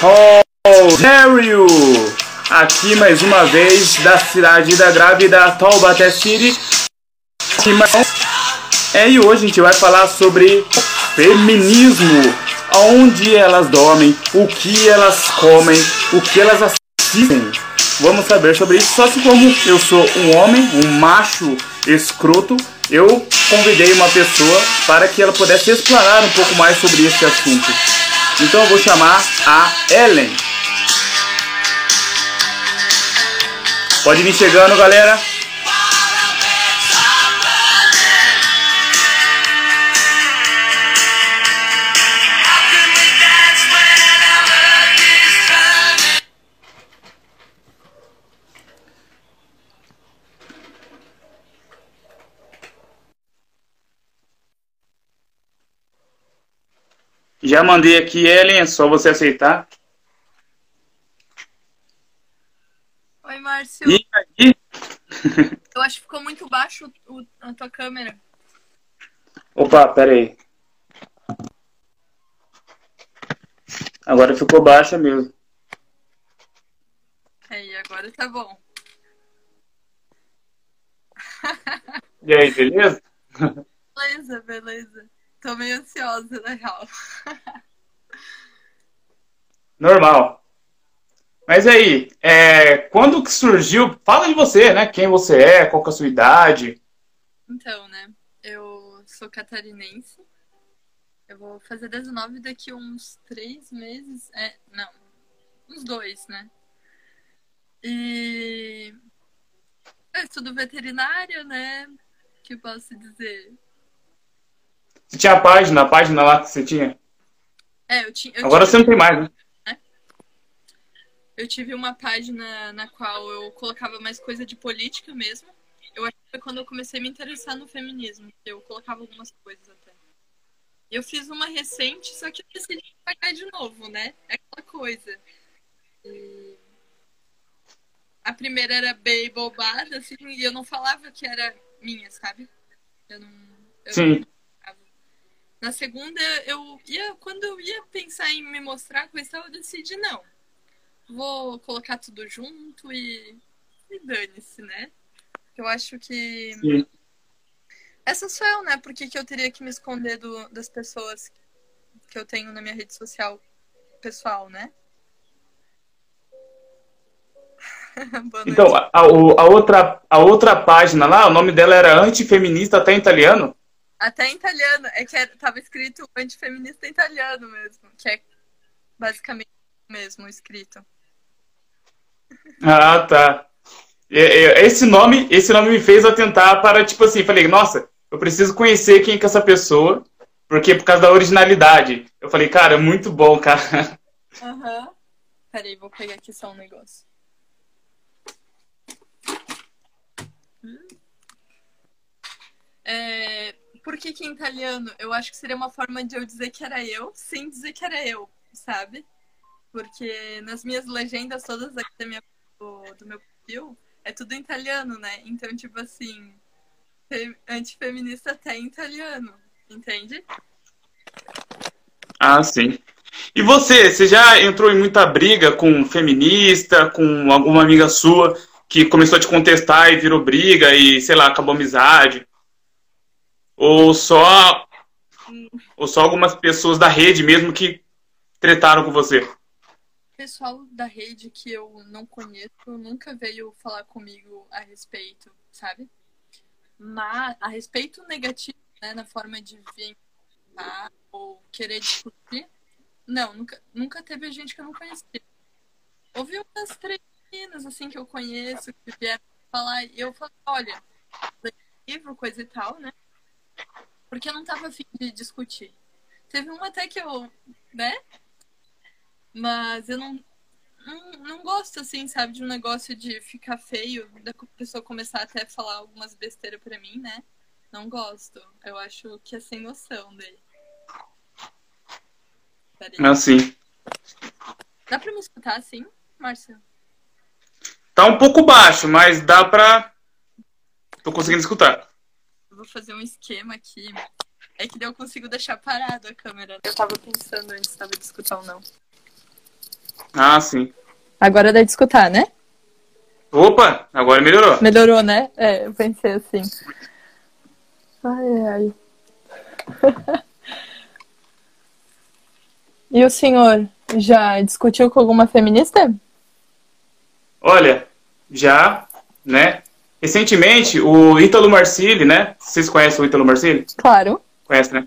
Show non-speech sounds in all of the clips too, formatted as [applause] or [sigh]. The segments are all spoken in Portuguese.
Rogério! Aqui mais uma vez da cidade da grávida Taubaté City. É, e hoje a gente vai falar sobre feminismo, aonde elas dormem, o que elas comem, o que elas assistem. Vamos saber sobre isso. Só que como eu sou um homem, um macho escroto, eu convidei uma pessoa para que ela pudesse explorar um pouco mais sobre esse assunto. Então eu vou chamar a Ellen. Pode vir chegando, galera. Já mandei aqui, Ellen, é só você aceitar. Oi, Márcio. E aí? [laughs] Eu acho que ficou muito baixo o, a tua câmera. Opa, pera aí. Agora ficou baixa mesmo. Aí, agora tá bom. E aí, beleza? [laughs] Beleza, beleza. Tô meio ansiosa, na real. Normal. Mas aí, é, quando que surgiu? Fala de você, né? Quem você é, qual que é a sua idade. Então, né? Eu sou catarinense. Eu vou fazer 19 daqui uns três meses. É, não. Uns dois, né? E eu estudo veterinário, né? O que posso dizer? Você tinha a página, a página lá que você tinha? É, eu tinha. Agora tive- você não tem mais, né? Eu tive uma página na qual eu colocava mais coisa de política mesmo. Eu acho que foi quando eu comecei a me interessar no feminismo. Eu colocava algumas coisas até. Eu fiz uma recente, só que eu decidi pagar de novo, né? É aquela coisa. E A primeira era bem bobada, assim, e eu não falava que era minha, sabe? Eu não. eu Sim. não. Na segunda, eu ia. Quando eu ia pensar em me mostrar coisa, eu decidi não vou colocar tudo junto e, e dane-se, né? Eu acho que. Sim. Essa sou eu, né? Por que, que eu teria que me esconder do, das pessoas que eu tenho na minha rede social pessoal, né? [laughs] Então, a, a outra, a outra página lá, o nome dela era Antifeminista até italiano? Até em italiano, é que era- tava escrito antifeminista em italiano mesmo, que é basicamente o mesmo escrito. Ah, tá. É, é, Esse nome, esse nome me fez atentar para, tipo assim, falei, nossa, eu preciso conhecer quem que é essa pessoa, porque por causa da originalidade. Eu falei, cara, muito bom, cara. Aham. Peraí, vou pegar aqui só um negócio. Hum. É, por que, que em italiano? Eu acho que seria uma forma de eu dizer que era eu, sem dizer que era eu, sabe? Porque nas minhas legendas todas aqui da minha, do, do meu perfil, é tudo em italiano, né? Então, tipo assim, fe- antifeminista até em italiano, entende? Ah, sim. E você, você já entrou em muita briga com feminista, com alguma amiga sua que começou a te contestar e virou briga e, sei lá, acabou a amizade? Ou só, ou só algumas pessoas da rede mesmo que tretaram com você? pessoal da rede que eu não conheço nunca veio falar comigo a respeito, sabe? Mas a respeito negativo, né, na forma de vir ou querer discutir, não, nunca, nunca teve gente que eu não conhecia. Houve umas três meninas assim que eu conheço que vieram falar e eu falei, olha, livro, coisa e tal, né? Porque eu não tava afim de discutir. Teve uma até que eu, né? Mas eu não, não, não gosto, assim, sabe, de um negócio de ficar feio, da pessoa começar até a falar algumas besteiras pra mim, né? Não gosto. Eu acho que é sem noção daí. Peraí. Assim. Dá pra me escutar assim, Márcio? Tá um pouco baixo, mas dá pra. Tô conseguindo escutar. Vou fazer um esquema aqui. É que daí eu consigo deixar parado a câmera. Eu tava pensando antes se tava de escutar ou não. Ah, sim. Agora dá de escutar, né? Opa, agora melhorou. Melhorou, né? É, eu pensei assim. Ai, ai. [laughs] e o senhor já discutiu com alguma feminista? Olha, já, né? Recentemente, o Ítalo Marcilli, né? Vocês conhecem o Ítalo Marcilli? Claro. Conhece, né?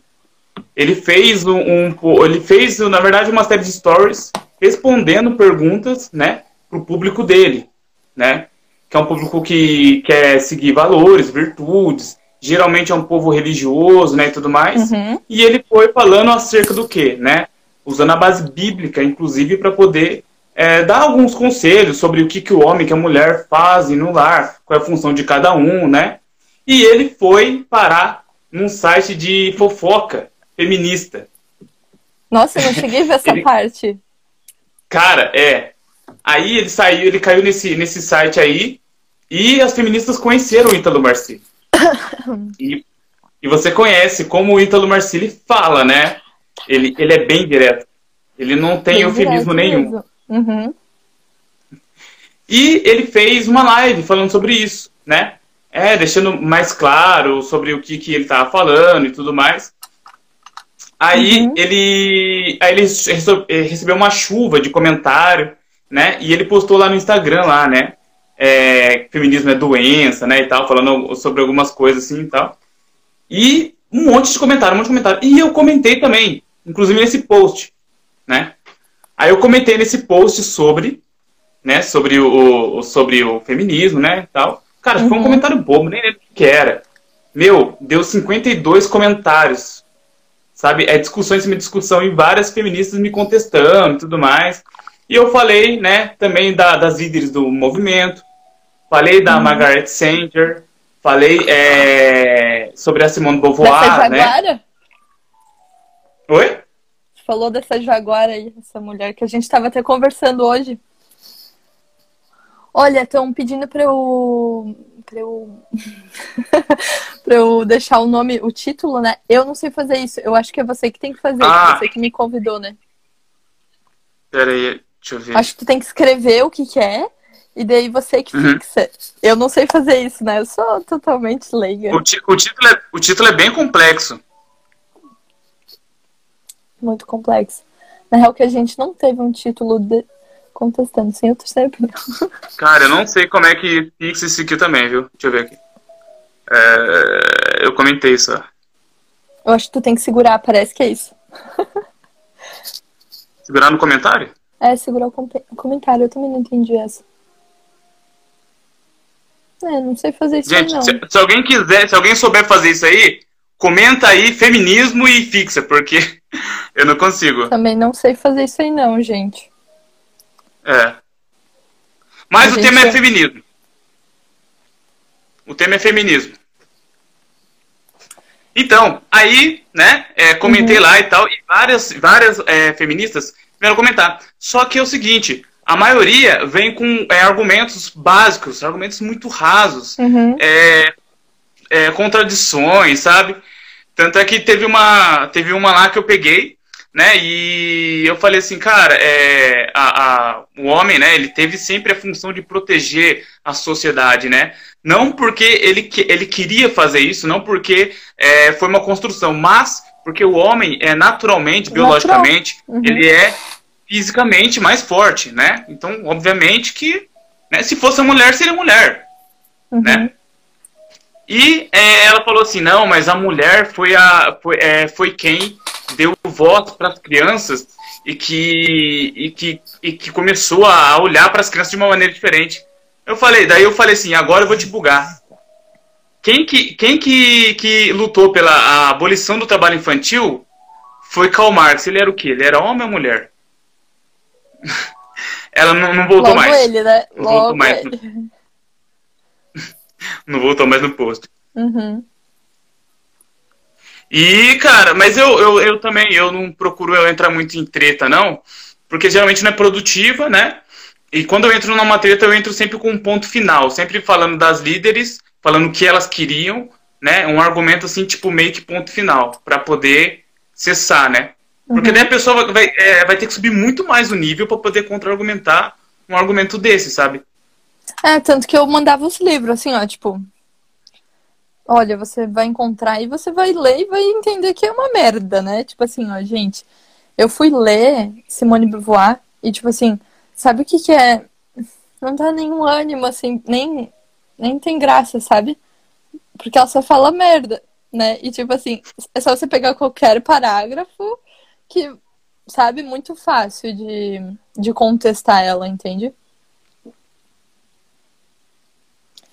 Ele fez um, um, ele fez, na verdade, uma série de stories respondendo perguntas, né, pro público dele, né? Que é um público que quer seguir valores, virtudes, geralmente é um povo religioso, né, e tudo mais. Uhum. E ele foi falando acerca do quê, né? Usando a base bíblica, inclusive, para poder é, dar alguns conselhos sobre o que, que o homem e a mulher fazem no lar, qual é a função de cada um, né? E ele foi parar num site de fofoca feminista. Nossa, eu não cheguei a ver essa [laughs] Ele- parte. Cara, é. Aí ele saiu, ele caiu nesse, nesse site aí e as feministas conheceram o Ítalo Marcilli. [laughs] E, e você conhece como o Ítalo Marcilli fala, né? Ele, ele é bem direto. Ele não tem Bem eufemismo nenhum. mesmo. Uhum. E ele fez uma live falando sobre isso, né? É, deixando mais claro sobre o que, que ele estava falando e tudo mais. Aí Uhum. ele, aí ele eh, recebeu uma chuva de comentário, né? E ele postou lá no Instagram lá, né? É, feminismo é doença, né? E tal, falando sobre algumas coisas assim e tal. E um monte de comentário, um monte de comentário. E eu comentei também, inclusive nesse post, né? Aí eu comentei nesse post sobre, né? Sobre o, o- sobre o feminismo, né? Tal. Cara, foi um Uhum. comentário bobo, nem lembro o que era. Meu, deu 52 comentários sabe? É discussão em cima de discussão e várias feministas me contestando e tudo mais. E eu falei, né, também da- das líderes do movimento, falei da Margaret Sanger, falei é, sobre a Simone Dessa Beauvoir, né? jaguara? Oi? Falou dessa jaguara aí, essa mulher que a gente estava até conversando hoje. Olha, estão pedindo para eu para eu [laughs] para eu deixar o nome, o título, né? Eu não sei fazer isso. Eu acho que é você que tem que fazer, Ah. você que me convidou, né? Pera aí, deixa eu ver. Acho que tu tem que escrever o que que é e daí você que Uhum. fixa. Eu não sei fazer isso, né? Eu sou totalmente leiga. O, o título é, o título é bem complexo. Muito complexo. Na real que a gente não teve um título de... contestando sem o terceiro opinião. [laughs] Cara, eu não sei como é que fixa isso aqui também, viu? Deixa eu ver aqui. É, eu comentei só. Eu acho que tu tem que segurar, parece que é isso. [laughs] Segurar no comentário? É, segurar o com- comentário. Eu também não entendi essa. É, não sei fazer isso aí, Gente, não. se, se alguém quiser, se alguém souber fazer isso aí, comenta aí feminismo e fixa, porque eu não consigo. Também não sei fazer isso aí, não, gente. É. Mas A o tema é é- feminismo. O tema é feminismo. Então, aí, né, é, comentei Uhum. lá e tal, e várias, várias é, feministas vieram comentar. Só que é o seguinte, a maioria vem com é, argumentos básicos, argumentos muito rasos. Uhum. é, é, contradições, sabe? Tanto é que teve uma, teve uma lá que eu peguei, né? E eu falei assim, cara, é, a, a- o homem, né? Ele teve sempre a função de proteger a sociedade, né? Não porque ele, ele queria fazer isso, não porque é, foi uma construção, mas porque o homem é naturalmente, Natural. biologicamente, Uhum. ele é fisicamente mais forte, né? Então, obviamente que, né, se fosse a mulher, seria mulher Uhum. né? E é, ela falou assim, não, mas a mulher foi, a, foi, é, foi quem deu voto para as crianças e que, e, que, e que começou a olhar para as crianças de uma maneira diferente. Eu falei, daí eu falei assim, agora eu vou te bugar. Quem que, quem que, que lutou pela abolição do trabalho infantil foi Karl Marx. Ele era o quê? Ele era homem ou mulher? [laughs] Ela não, não voltou Logo mais. ele, né? Não voltou Logo mais. ele. Não voltou mais no posto. Uhum. E, cara, mas eu, eu, eu também, eu não procuro eu entrar muito em treta, não, porque geralmente não é produtiva, né? E quando eu entro numa treta, eu entro sempre com um ponto final, sempre falando das líderes, falando o que elas queriam, né? Um argumento assim, tipo, meio que ponto final, para poder cessar, né? Porque uhum. daí a pessoa vai, é, vai ter que subir muito mais o nível para poder contra-argumentar um argumento desse, sabe? É, tanto que eu mandava os livros, assim, ó, tipo. Olha, você vai encontrar e você vai ler e vai entender que é uma merda, né? Tipo assim, ó, gente. Eu fui ler Simone Beauvoir e, tipo assim, sabe o que que é? Não dá nenhum ânimo, assim, nem, nem tem graça, sabe? Porque ela só fala merda, né? E, tipo assim, é só você pegar qualquer parágrafo que, sabe, muito fácil de, de contestar ela, entende?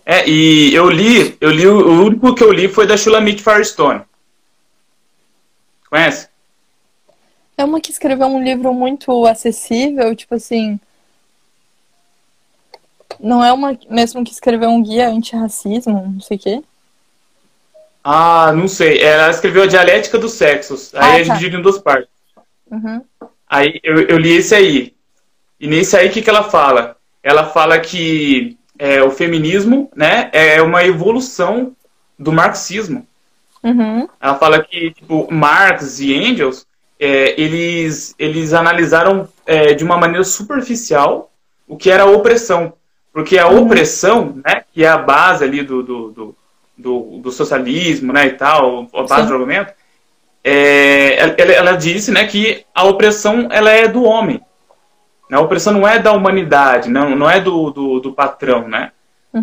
É, e eu li, eu li, o único que eu li foi da Shulamit Firestone. Conhece? É uma que escreveu um livro muito acessível, tipo assim. Não é uma mesmo que escreveu um guia antirracismo, não sei o quê? Ah, não sei. Ela escreveu a Dialética dos Sexos. Aí ah, gente tá. divide em duas partes. Uhum. Aí eu, eu, li esse aí. E nesse aí, o que, que ela fala? Ela fala que é, o feminismo né, é uma evolução do marxismo. Uhum. Ela fala que tipo, Marx e Engels é, eles, eles analisaram é, de uma maneira superficial o que era a opressão. Porque a uhum. opressão, né, que é a base ali do, do, do, do, do socialismo né, e tal, a base Sim. do argumento, é, ela, ela, disse né, que a opressão ela é do homem. Né? A opressão não é da humanidade, não, não é do, do, do patrão. Né? Uhum.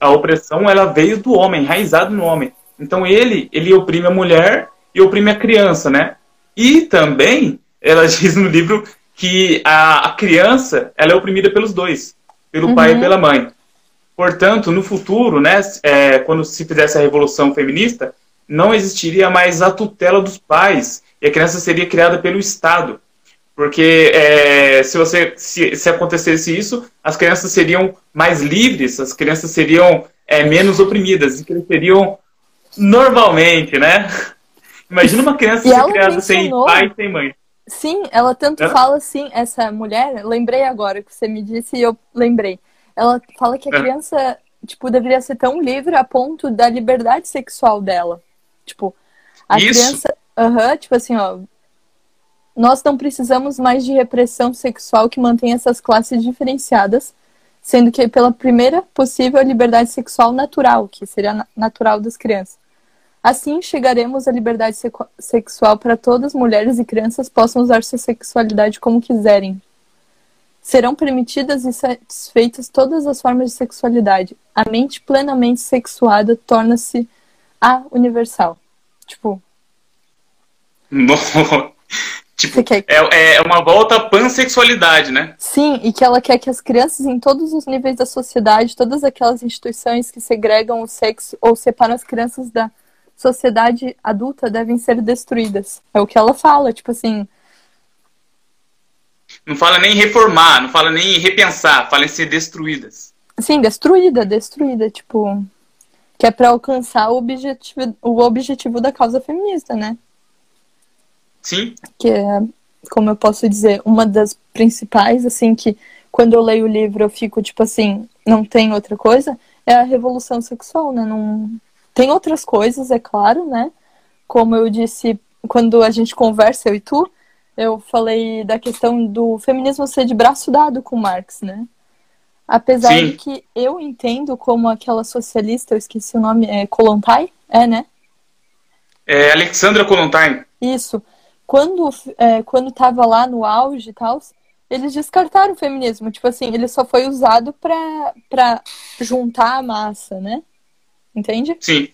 A, opressão ela veio do homem, enraizado no homem. Então ele, ele oprime a mulher e oprime a criança. Né? E também, ela [laughs] diz no livro que a, a criança ela é oprimida pelos dois, pelo uhum. pai e pela mãe. Portanto, no futuro, né, é, quando se fizesse a revolução feminista, não existiria mais a tutela dos pais e a criança seria criada pelo Estado. Porque é, se, você, se, se, acontecesse isso, as crianças seriam mais livres, as crianças seriam é, menos oprimidas e cresceriam normalmente, né? [laughs] Imagina uma criança ser criada sem pai e sem mãe. Sim, ela tanto fala assim, essa mulher, lembrei agora que você me disse e eu lembrei. Ela fala que a criança, tipo, deveria ser tão livre a ponto da liberdade sexual dela. Tipo, a Isso. criança. Aham, tipo assim, ó. Nós não precisamos mais de repressão sexual que mantenha essas classes diferenciadas, sendo que pela primeira possível liberdade sexual natural, que seria natural das crianças. Assim, chegaremos à liberdade sexual para todas mulheres e crianças possam usar sua sexualidade como quiserem. Serão permitidas e satisfeitas todas as formas de sexualidade. A mente plenamente sexuada torna-se a universal. Tipo. [laughs] tipo, quer... é, é uma volta à pansexualidade, né? Sim, e que ela quer que as crianças em todos os níveis da sociedade, todas aquelas instituições que segregam o sexo ou separam as crianças da sociedade adulta devem ser destruídas. É o que ela fala, tipo assim. Não fala nem reformar, não fala nem repensar, fala em ser destruídas. Sim, destruída, destruída, tipo que é para alcançar o objetivo, o objetivo da causa feminista, né? Sim. Que é, como eu posso dizer, uma das principais, assim, que quando eu leio o livro eu fico tipo assim, não tem outra coisa, é a revolução sexual, né? Não... Tem outras coisas, é claro, né? Como eu disse quando a gente conversa, eu e tu, eu falei da questão do feminismo ser de braço dado com Marx, né? Apesar Sim. de que eu entendo como aquela socialista, eu esqueci o nome, é Kolontai? É, né? É Alexandra Kolontai. Isso. Quando, é, quando tava lá no auge e tal, eles descartaram o feminismo. Tipo assim, ele só foi usado pra, pra juntar a massa, né? Entende? Sim.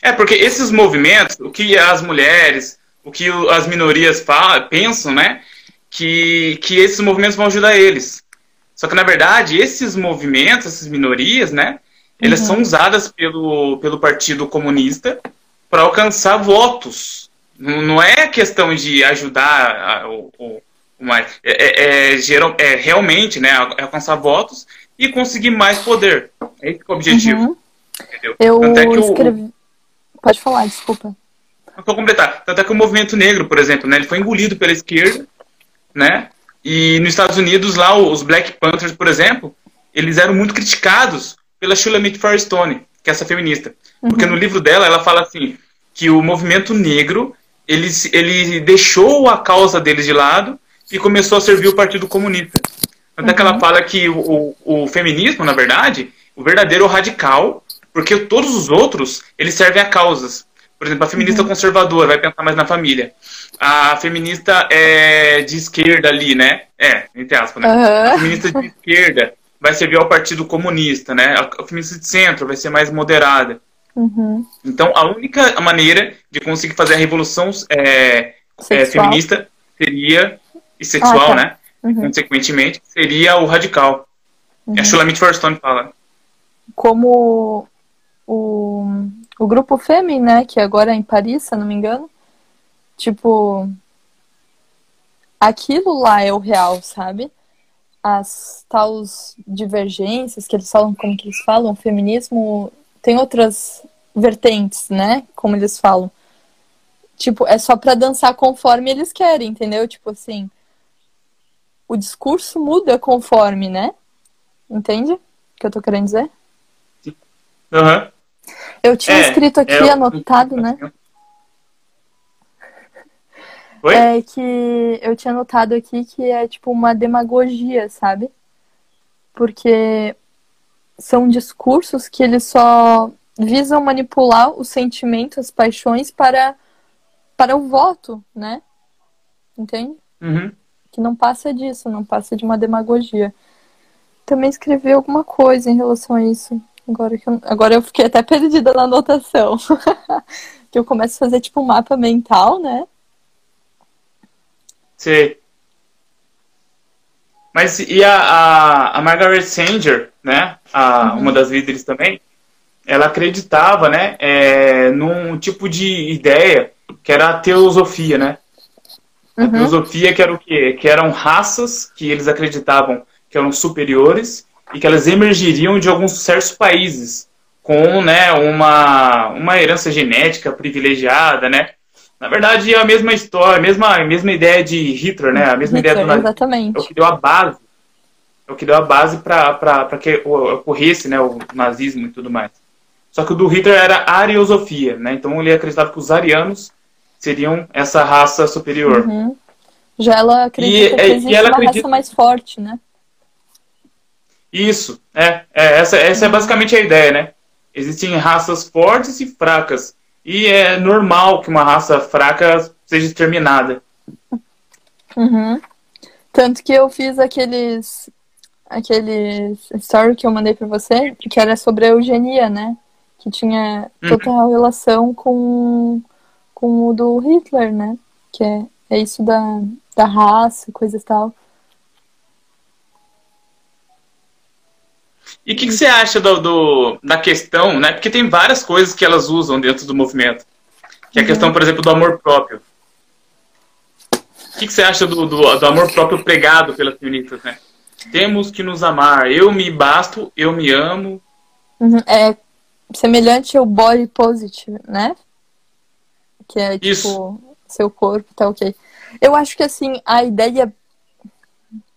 É, porque esses movimentos, o que as mulheres, o que as minorias falam, pensam, né? Que, que esses movimentos vão ajudar eles. Só que, na verdade, esses movimentos, essas minorias, né? Elas uhum. são usadas pelo, pelo Partido Comunista para alcançar votos. Não, é questão de ajudar o, o, o é, é, é, geral, é realmente né, alcançar votos e conseguir mais poder. É esse é o objetivo. Uhum. Entendeu? Eu é escrevi. O... Pode falar, desculpa. Vou completar. Tanto é que o movimento negro, por exemplo, né, ele foi engolido pela esquerda, né? E nos Estados Unidos, lá, os Black Panthers, por exemplo, eles eram muito criticados pela Shulamit Firestone, que é essa feminista. Uhum. Porque no livro dela, ela fala assim, que o movimento negro, ele, ele deixou a causa deles de lado e começou a servir o Partido Comunista. Tanto é que ela fala que o, o, o feminismo, na verdade, o verdadeiro radical, porque todos os outros, eles servem a causas. Por exemplo, a feminista uhum. conservadora vai pensar mais na família. A feminista é de esquerda ali, né? É, entre aspas, né? Uhum. A feminista de esquerda vai servir ao Partido Comunista, né? A feminista de centro vai ser mais moderada. Uhum. Então, a única maneira de conseguir fazer a revolução é, é feminista seria, e sexual, ah, tá. né? Uhum. Consequentemente, seria o radical. Uhum. A Shulamit Firestone fala. Como o, o grupo Femi, né? Que agora é em Paris, se eu não me engano. Tipo, aquilo lá é o real, sabe? As tais divergências que eles falam, como que eles falam, feminismo tem outras vertentes, né? Como eles falam. Tipo, é só pra dançar conforme eles querem, entendeu? Tipo assim, o discurso muda conforme, né? Entende o que eu tô querendo dizer? Uhum. Eu tinha é, escrito aqui, é, anotado, né? [laughs] Oi? É que eu tinha notado aqui que é tipo uma demagogia, sabe? Porque são discursos que eles só visam manipular os sentimentos, as paixões para, para o voto, né? Entende? Uhum. Que não passa disso, não passa de uma demagogia. Também escrevi alguma coisa em relação a isso. Agora, que eu, agora eu fiquei até perdida na anotação. [laughs] que eu começo a fazer tipo um mapa mental, né? Sim. Mas e a, a, a Margaret Sanger, né? A, uhum. Uma das líderes também, ela acreditava, né? É, num tipo de ideia que era a teosofia, né? Uhum. A teosofia que era o quê? Que eram raças que eles acreditavam que eram superiores e que elas emergiriam de alguns certos países com né, uma, uma herança genética privilegiada, né? Na verdade, é a mesma história, a mesma, a mesma ideia de Hitler, né? A mesma Hitler, ideia do nazismo. Exatamente. É o que deu a base. É o que deu a base para que ocorresse né, o nazismo e tudo mais. Só que o do Hitler era ariosofia, né? Então ele acreditava que os arianos seriam essa raça superior. Uhum. Já ela acredita e, que existe ela uma acredita... raça mais forte, né? Isso, é, é essa, essa é basicamente a ideia, né? Existem raças fortes e fracas. E é normal que uma raça fraca seja exterminada. Uhum. Tanto que eu fiz aqueles. aqueles story que eu mandei para você, que era sobre a eugenia, né? Que tinha total uhum. relação com, com o do Hitler, né? Que é, é isso da, da raça, coisas e tal. E o que, que, você acha do, do, da questão, né? Porque tem várias coisas que elas usam dentro do movimento. Que é a questão, por exemplo, do amor próprio. O que, que você acha do, do, do, amor próprio pregado pelas feministas, né? Temos que nos amar. Eu me basto, eu me amo. Uhum. É semelhante ao body positive, né? Que é tipo, Isso. seu corpo tá ok. Eu acho que assim, a ideia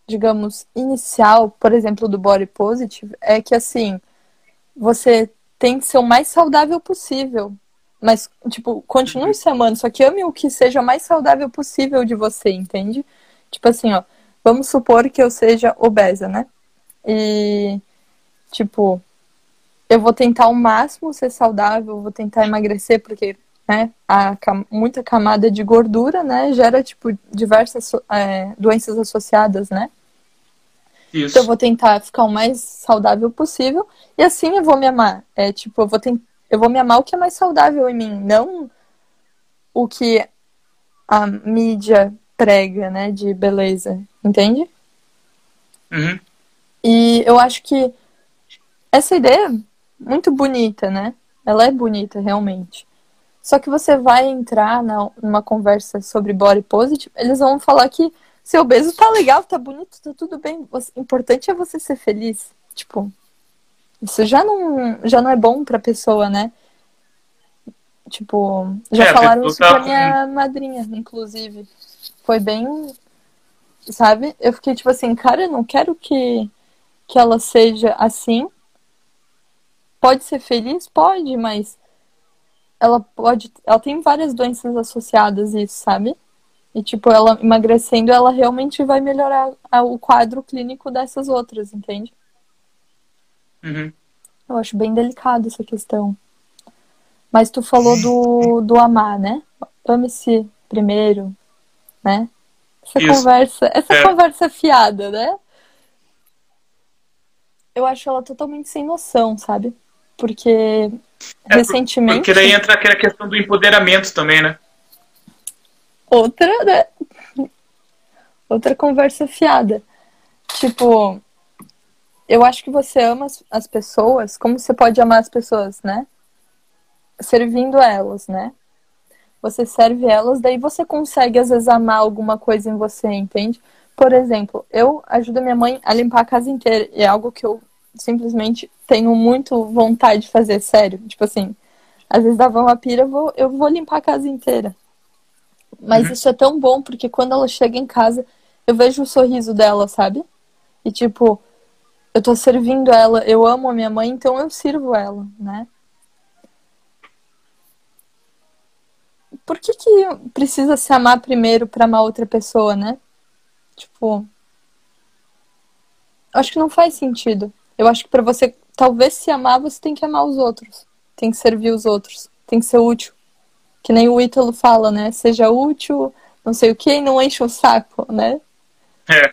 digamos, inicial, por exemplo, do body positive, é que assim, você tem que ser o mais saudável possível. Mas, tipo, continue se amando, só que ame o que seja mais saudável possível de você, entende? Tipo assim, ó, vamos supor que eu seja obesa, né? E, tipo, eu vou tentar ao máximo ser saudável, vou tentar emagrecer, porque, né, a, muita camada de gordura, né, gera, tipo, diversas é, doenças associadas, né? Isso. Então eu vou tentar ficar o mais saudável possível e assim eu vou me amar. É tipo, eu vou tentar, eu vou me amar o que é mais saudável em mim, não o que a mídia prega, né, de beleza, entende? Uhum. E eu acho que essa ideia é muito bonita, né? Ela é bonita, realmente. Só que você vai entrar na, numa conversa sobre body positive, eles vão falar que seu obeso tá legal, tá bonito, tá tudo bem. O importante é você ser feliz. Tipo, isso já não, já não é bom pra pessoa, né? Tipo, já é, falaram isso tá pra minha madrinha, inclusive. Foi bem. Sabe? Eu fiquei tipo assim, cara, eu não quero que, que ela seja assim. Pode ser feliz? Pode, mas ela pode. Ela tem várias doenças associadas a isso, sabe? E, tipo, ela emagrecendo, ela realmente vai melhorar o quadro clínico dessas outras, entende? Uhum. Eu acho bem delicado essa questão. Mas tu falou do, do amar, né? Ame-se primeiro, né? Essa Isso. conversa, essa É. conversa fiada, né? Eu acho ela totalmente sem noção, sabe? Porque É, recentemente Porque daí entra aquela questão do empoderamento também, né? Outra, né? Outra conversa fiada. Tipo, eu acho que você ama as, as pessoas, como você pode amar as pessoas, né? Servindo elas, né? Você serve elas, daí você consegue às vezes amar alguma coisa em você, entende? Por exemplo, eu ajudo minha mãe a limpar a casa inteira, e é algo que eu simplesmente tenho muito vontade de fazer, sério. Tipo assim, às vezes dava uma pira, eu vou, eu vou limpar a casa inteira. Mas Uhum. isso é tão bom, porque quando ela chega em casa, eu vejo o sorriso dela, sabe? E tipo, eu tô servindo ela, eu amo a minha mãe, então eu sirvo ela, né? Por que que precisa se amar primeiro pra amar outra pessoa, né? Tipo, acho que não faz sentido. Eu acho que pra você talvez se amar, você tem que amar os outros, tem que servir os outros, tem que ser útil. Que nem o Ítalo fala, né? Seja útil, não sei o que, e não enche o saco, né? É.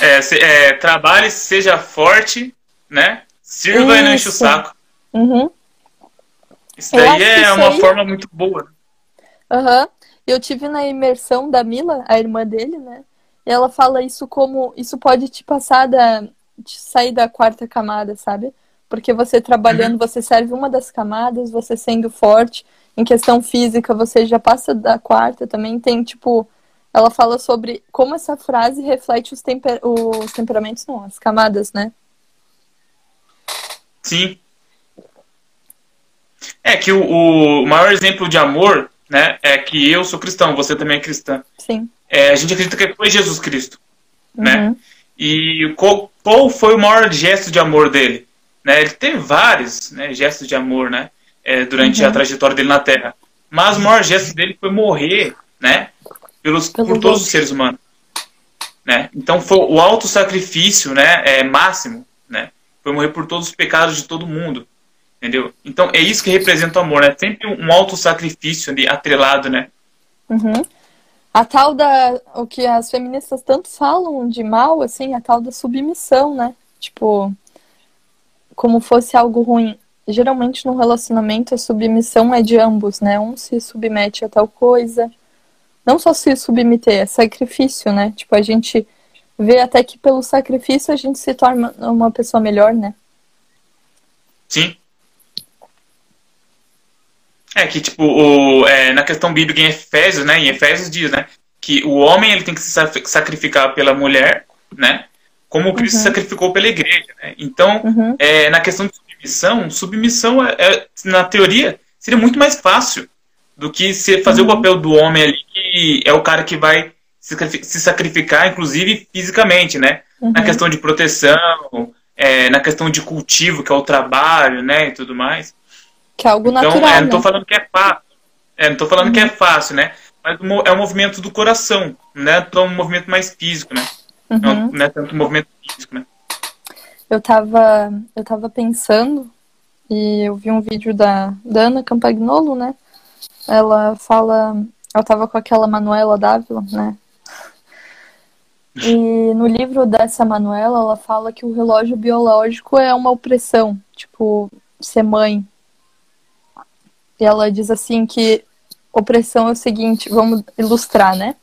É, se- é, trabalhe, seja forte, né? Sirva e não enche o Isso. saco. Uhum. Isso daí é isso uma aí- forma muito boa. Aham. Eu tive na imersão da Mila, a irmã dele, né? E ela fala isso como isso pode te passar da te sair da quarta camada, sabe? Porque você trabalhando, você serve uma das camadas, você sendo forte em questão física, você já passa da quarta também. Tem tipo, ela fala sobre como essa frase reflete os, temper os temperamentos, não, as camadas, né? Sim. É que o, o maior exemplo de amor, né, é que eu sou cristão, você também é cristã. Sim. É, a gente acredita que foi Jesus Cristo, né? Uhum. E qual, qual foi o maior gesto de amor dele? Né? Ele teve vários né, gestos de amor, né? é, durante Uhum. a trajetória dele na Terra. Mas o maior gesto dele foi morrer, né? Pelos, Pelo por todos os seres humanos. Né? Então foi o auto sacrifício, né? É, máximo, né? Foi morrer por todos os pecados de todo mundo, entendeu? Então é isso que representa o amor, né? Sempre um auto sacrifício ali atrelado, né? Uhum. A tal da. O que as feministas tanto falam de mal, assim, a tal da submissão, né? Tipo, como fosse algo ruim. Geralmente no relacionamento a submissão é de ambos, né? Um se submete a tal coisa. Não só se submeter, é sacrifício, né? Tipo, a gente vê até que pelo sacrifício a gente se torna uma pessoa melhor, né? Sim. É que, tipo, o, é, na questão bíblica em Efésios, né? Em Efésios diz, né? Que o homem ele tem que se sa- sacrificar pela mulher, né? Como Cristo Uhum. se sacrificou pela igreja, né? Então, Uhum. é, na questão de submissão, submissão, é, é, na teoria, seria muito mais fácil do que se fazer Uhum. o papel do homem ali, que é o cara que vai se sacrifi- se sacrificar, inclusive fisicamente, né? Na Uhum. questão de proteção, é, na questão de cultivo, que é o trabalho, né? E tudo mais. Que é algo Então, natural, é, não tô né? falando que é fácil. É, não tô falando que é fácil, né? Mas é um movimento do coração, não é tão um movimento mais físico, né? Não, Uhum. não é tanto movimento físico, né? Eu tava, eu tava pensando e eu vi um vídeo da, da Ana Campagnolo, né? Ela fala. Ela tava com aquela Manuela Dávila, né? E no livro dessa Manuela, ela fala que o relógio biológico é uma opressão, tipo, ser mãe. E ela diz assim que opressão é o seguinte, vamos ilustrar, né?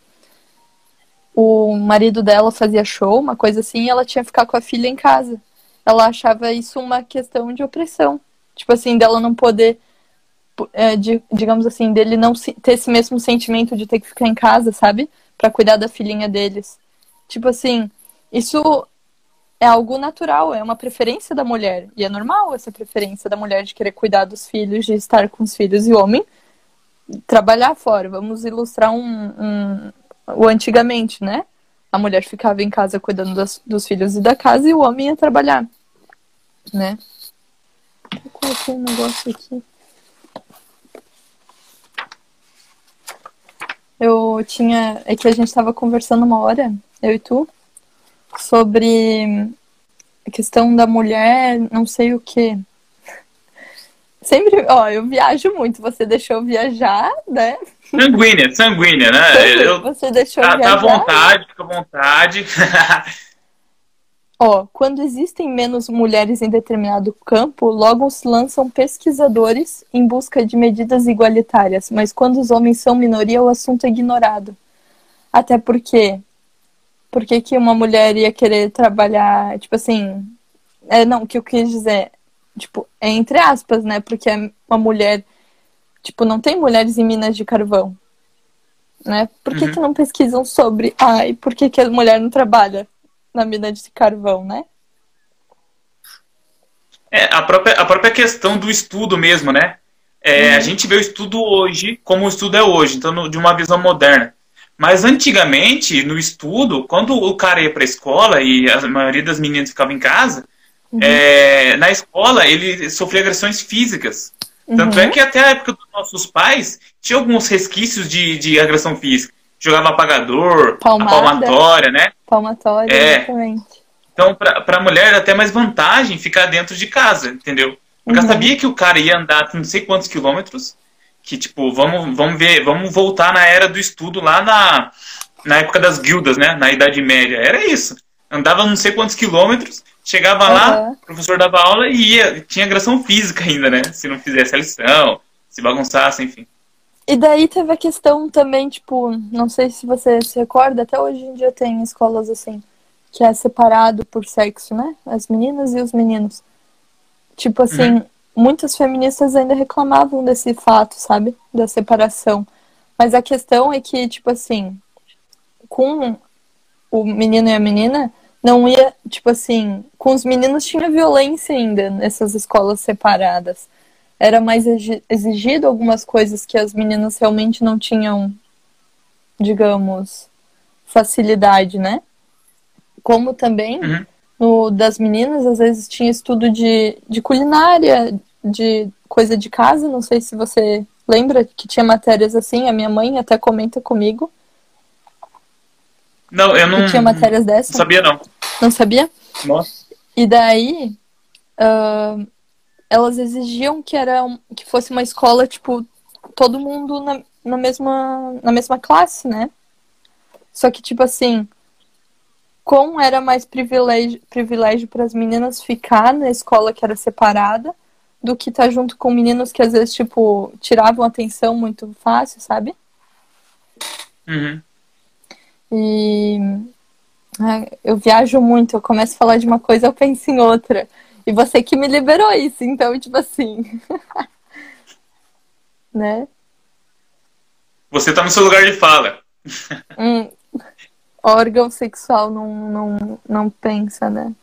O marido dela fazia show, uma coisa assim, e ela tinha que ficar com a filha em casa. Ela achava isso uma questão de opressão. Tipo assim, dela não poder, é, de- digamos assim, dele não ter esse mesmo sentimento de ter que ficar em casa, sabe? Pra cuidar da filhinha deles. Tipo assim, isso é algo natural, é uma preferência da mulher. E é normal essa preferência da mulher de querer cuidar dos filhos, de estar com os filhos. E o homem trabalhar fora. Vamos ilustrar um, um- o antigamente, né? A mulher ficava em casa cuidando das, dos filhos e da casa e o homem ia trabalhar, né? Eu coloquei um negócio aqui. Eu tinha. É que a gente estava conversando uma hora, eu e tu, sobre a questão da mulher, não sei o que. Sempre, ó, eu viajo muito, você deixou viajar, né? Sanguínea, sanguínea, né? Eu, você deixou tá, viajar. Tá à vontade, fica à vontade. Ó, quando existem menos mulheres em determinado campo, logo se lançam pesquisadores em busca de medidas igualitárias, mas quando os homens são minoria, o assunto é ignorado. Até porque por que, que uma mulher ia querer trabalhar, tipo assim, é, não, o que eu quis dizer, tipo, é entre aspas, né? Porque uma mulher, tipo, não tem mulheres em minas de carvão, né? Por que, uhum. que não pesquisam sobre, ai, por que, que a mulher não trabalha na mina de carvão, né? É, a própria, a própria questão do estudo mesmo, né? É, uhum. A gente vê o estudo hoje como o estudo é hoje, então no, de uma visão moderna. Mas antigamente, no estudo, quando o cara ia para a escola e a maioria das meninas ficava em casa, uhum. é, na escola ele sofria agressões físicas. Uhum. Tanto é que até a época dos nossos pais tinha alguns resquícios de, de agressão física. Jogava apagador, Palmada. palmatória, né? Palmatória, é. exatamente. Então, para a mulher, era até mais vantagem ficar dentro de casa, entendeu? Porque uhum. ela sabia que o cara ia andar não sei quantos quilômetros que, tipo, vamos, vamos ver, vamos voltar na era do estudo lá na, na época das guildas, né? Na Idade Média. Era isso. Andava não sei quantos quilômetros, chegava uhum. lá, o professor dava aula e ia. Tinha agressão física ainda, né? Se não fizesse a lição, se bagunçasse, enfim. E daí teve a questão também, tipo, não sei se você se recorda, até hoje em dia tem escolas assim, que é separado por sexo, né? As meninas e os meninos. Tipo assim, uhum muitas feministas ainda reclamavam desse fato, sabe? Da separação. Mas a questão é que, tipo assim, com o menino e a menina, não ia, tipo assim, com os meninos tinha violência ainda nessas escolas separadas. Era mais exigido algumas coisas que as meninas realmente não tinham, digamos, facilidade, né? Como também uhum no das meninas, às vezes tinha estudo de, de culinária, de coisa de casa, não sei se você lembra que tinha matérias assim, a minha mãe até comenta comigo. Não, eu não. tinha matérias dessas. Sabia, não. Não sabia? Nossa. E daí, uh, elas exigiam que, era, que fosse uma escola, tipo, todo mundo na, na, mesma, na mesma classe, né? Só que, tipo assim, como era mais privilégio, privilégio para as meninas ficar na escola que era separada do que estar tá junto com meninos que às vezes, tipo, tiravam atenção muito fácil, sabe? Uhum. E eu viajo muito, eu começo a falar de uma coisa, eu penso em outra. E você que me liberou isso, então, tipo assim. [laughs] né? Você tá no seu lugar de fala. [laughs] hum, órgão sexual não, não, não pensa, né?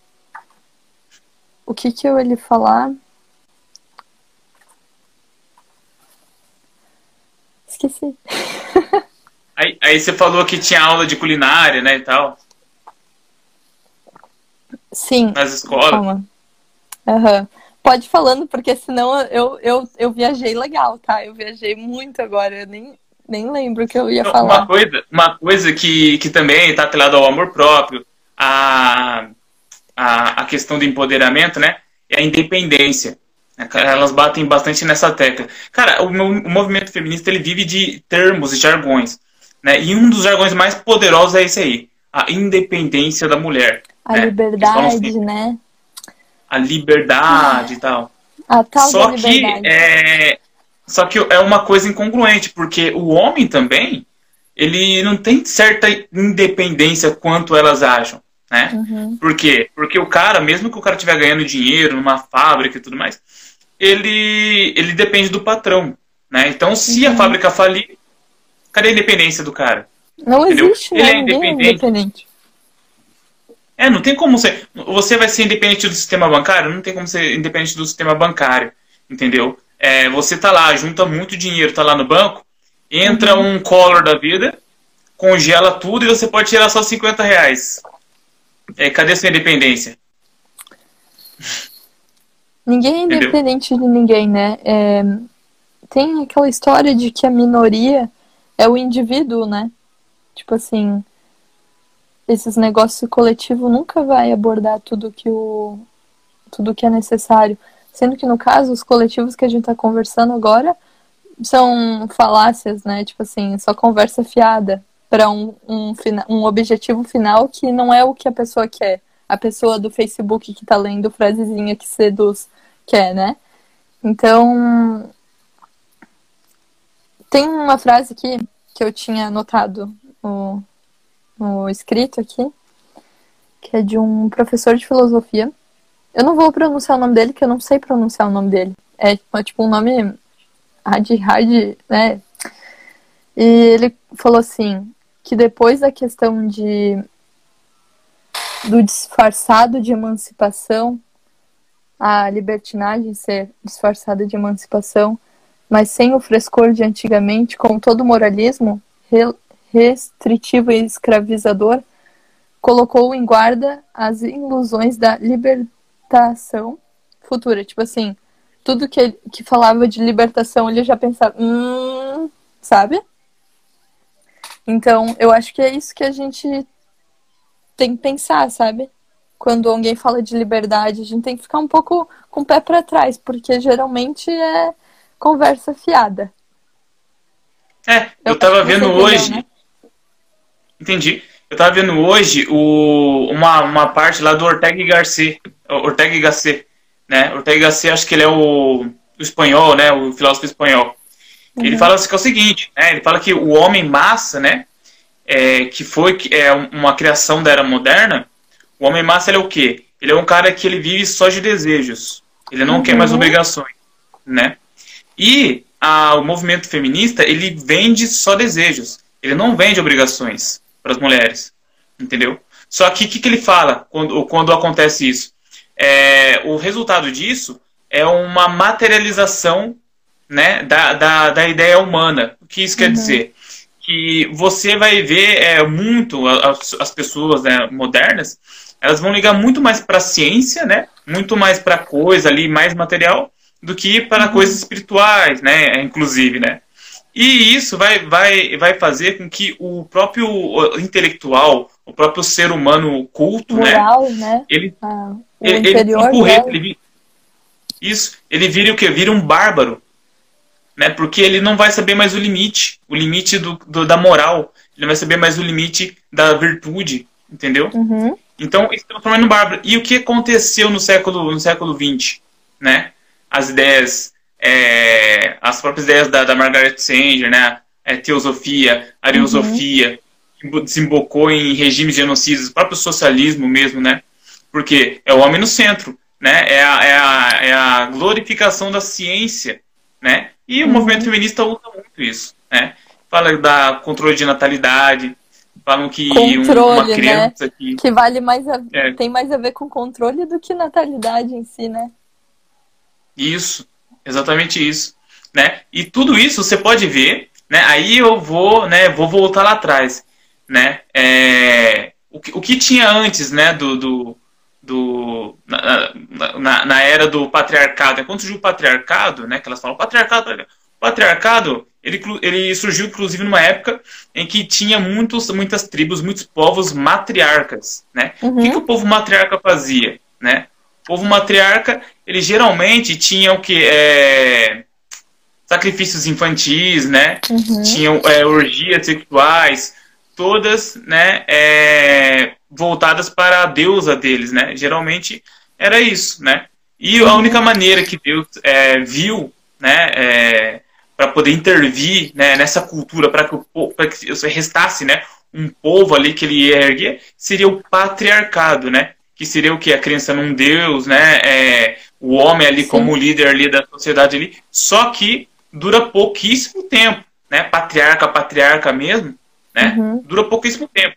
O que que eu ia lhe falar? Esqueci. [laughs] aí, aí você falou que tinha aula de culinária, né, e tal. Sim. Nas escolas. Calma. Uhum. Pode falando, porque senão eu, eu, eu viajei legal, tá? Eu viajei muito agora. Eu nem, nem lembro o que eu ia falar. Uma coisa, uma coisa que, que também está atrelada ao amor próprio, a, a, a questão do empoderamento, né? É a independência. Elas batem bastante nessa tecla. Cara, o, o movimento feminista ele vive de termos e jargões. Né? E um dos jargões mais poderosos é esse aí. A independência da mulher. A né? liberdade, né? A liberdade e tal. A tal Só que é, só que é uma coisa incongruente, porque o homem também, ele não tem certa independência quanto elas acham, né? Uhum. Por quê? Porque o cara, mesmo que o cara estiver ganhando dinheiro numa fábrica e tudo mais, ele, ele depende do patrão, né? Então, se uhum. a fábrica falir, cadê a independência do cara? Não Entendeu? existe, ele né? é independente. É independente. É, não tem como ser. Você vai ser independente do sistema bancário? Não tem como ser independente do sistema bancário. Entendeu? É, você tá lá, junta muito dinheiro, tá lá no banco, entra uhum. um collar da vida, congela tudo e você pode tirar só 50 reais. É, cadê sua independência? Ninguém é independente Entendeu? de ninguém, né? É, tem aquela história de que a minoria é o indivíduo, né? Tipo assim, esses negócios coletivos nunca vai abordar tudo que o tudo que é necessário. Sendo que no caso, os coletivos que a gente está conversando agora são falácias, né? Tipo assim, só conversa fiada para um, um, um objetivo final que não é o que a pessoa quer. A pessoa do Facebook que está lendo frasezinha que seduz quer, né? Então, tem uma frase aqui que eu tinha anotado no, no escrito aqui, que é de um professor de filosofia. Eu não vou pronunciar o nome dele, que eu não sei pronunciar o nome dele. É, é tipo um nome hard, hard, né? E ele falou assim, que depois da questão de do disfarçado de emancipação, a libertinagem ser disfarçada de emancipação, mas sem o frescor de antigamente, com todo o moralismo restritivo e escravizador, colocou em guarda as ilusões da libertação futura. Tipo assim, tudo que, que falava de libertação, ele já pensava, hum, sabe? Então, eu acho que é isso que a gente tem que pensar, sabe? Quando alguém fala de liberdade, a gente tem que ficar um pouco com o pé para trás, porque geralmente é conversa fiada. É, eu, eu tava vendo hoje. né? Entendi. Eu tava vendo hoje o, uma, uma parte lá do Ortega y Gasset. Ortega y Gasset, né? Ortega y Gasset, acho que ele é o, o espanhol, né? O filósofo espanhol. Uhum. Ele fala assim, que é o seguinte, né? Ele fala que o homem massa, né? É, que foi é, uma criação da era moderna, o homem massa ele é o quê? Ele é um cara que ele vive só de desejos. Ele não uhum. quer mais obrigações, né? E a, o movimento feminista, ele vende só desejos. Ele não vende obrigações para as mulheres, entendeu? Só que o que, que, ele fala quando, quando acontece isso? É, o resultado disso é uma materialização né, da, da, da ideia humana. O que isso uhum. quer dizer? Que você vai ver é, muito as, as pessoas né, modernas, elas vão ligar muito mais para a ciência, né, muito mais para coisa ali, mais material, do que para uhum. coisas espirituais, né, inclusive, né. E isso vai, vai, vai fazer com que o próprio intelectual, o próprio ser humano culto, né, Moral, né, né? Ele, ah, ele, ele, ele, isso, ele vira o que? Vira um bárbaro, né? Porque ele não vai saber mais o limite, o limite do, do da moral, ele vai saber mais o limite da virtude, entendeu? Uhum. Então, isso está transformando bárbaro. E o que aconteceu no século no século XX, né? As ideias, é, as próprias ideias da, da Margaret Sanger, né? É, teosofia, ariosofia, uhum. que desembocou em regimes genocidas, o próprio socialismo mesmo, né? Porque é o homem no centro, né? É a, é a, é a glorificação da ciência, né? E o uhum. movimento feminista usa muito isso, né? Fala da controle de natalidade, falam que controle, uma né? criança né? que... que vale mais a... é. tem mais a ver com controle do que natalidade em si, né? Isso, exatamente isso, né? E tudo isso você pode ver, né? Aí eu vou, né? Vou voltar lá atrás, né? É... O, que, o que tinha antes, né? Do, do, do na, na, na, era do patriarcado. Quando surgiu o patriarcado, né, que elas falam patriarcado, o patriarcado ele, ele surgiu inclusive numa época em que tinha muitos, muitas tribos, muitos povos matriarcas, né? Uhum. O que, que o povo matriarca fazia, né? O povo matriarca, ele geralmente tinha o que é, sacrifícios infantis, né? Uhum. Tinham é, orgias sexuais, todas, né? É, voltadas para a deusa deles, né? Geralmente era isso, né? E a única maneira que Deus é, viu, né, é, para poder intervir né, nessa cultura, para que, que restasse, né, um povo ali que ele ia erguer, seria o patriarcado, né? Que seria o que a crença num Deus, né? É, o homem ali Sim. como líder ali da sociedade ali. Só que dura pouquíssimo tempo, né? Patriarca, patriarca mesmo, né? Uhum. Dura pouquíssimo tempo.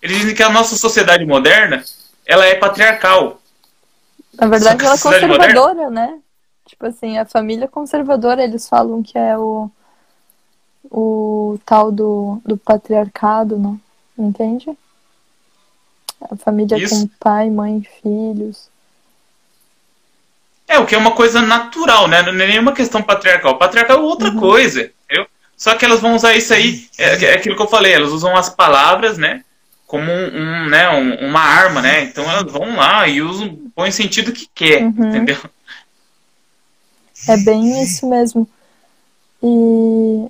Eles dizem que a nossa sociedade moderna, ela é patriarcal. Na verdade, ela é conservadora, moderna... né? Tipo assim, a família conservadora, eles falam que é o, o tal do, do patriarcado, não? Entende? A família Isso. com pai, mãe, filhos. É, o que é uma coisa natural, né? Não é nenhuma questão patriarcal. Patriarcal é outra uhum. coisa. Entendeu? Só que elas vão usar isso aí, é, é aquilo que eu falei, elas usam as palavras, né? Como um, um né, um, uma arma, né? Então elas vão lá e usam, põem sentido que quer, uhum. entendeu? É bem isso mesmo. E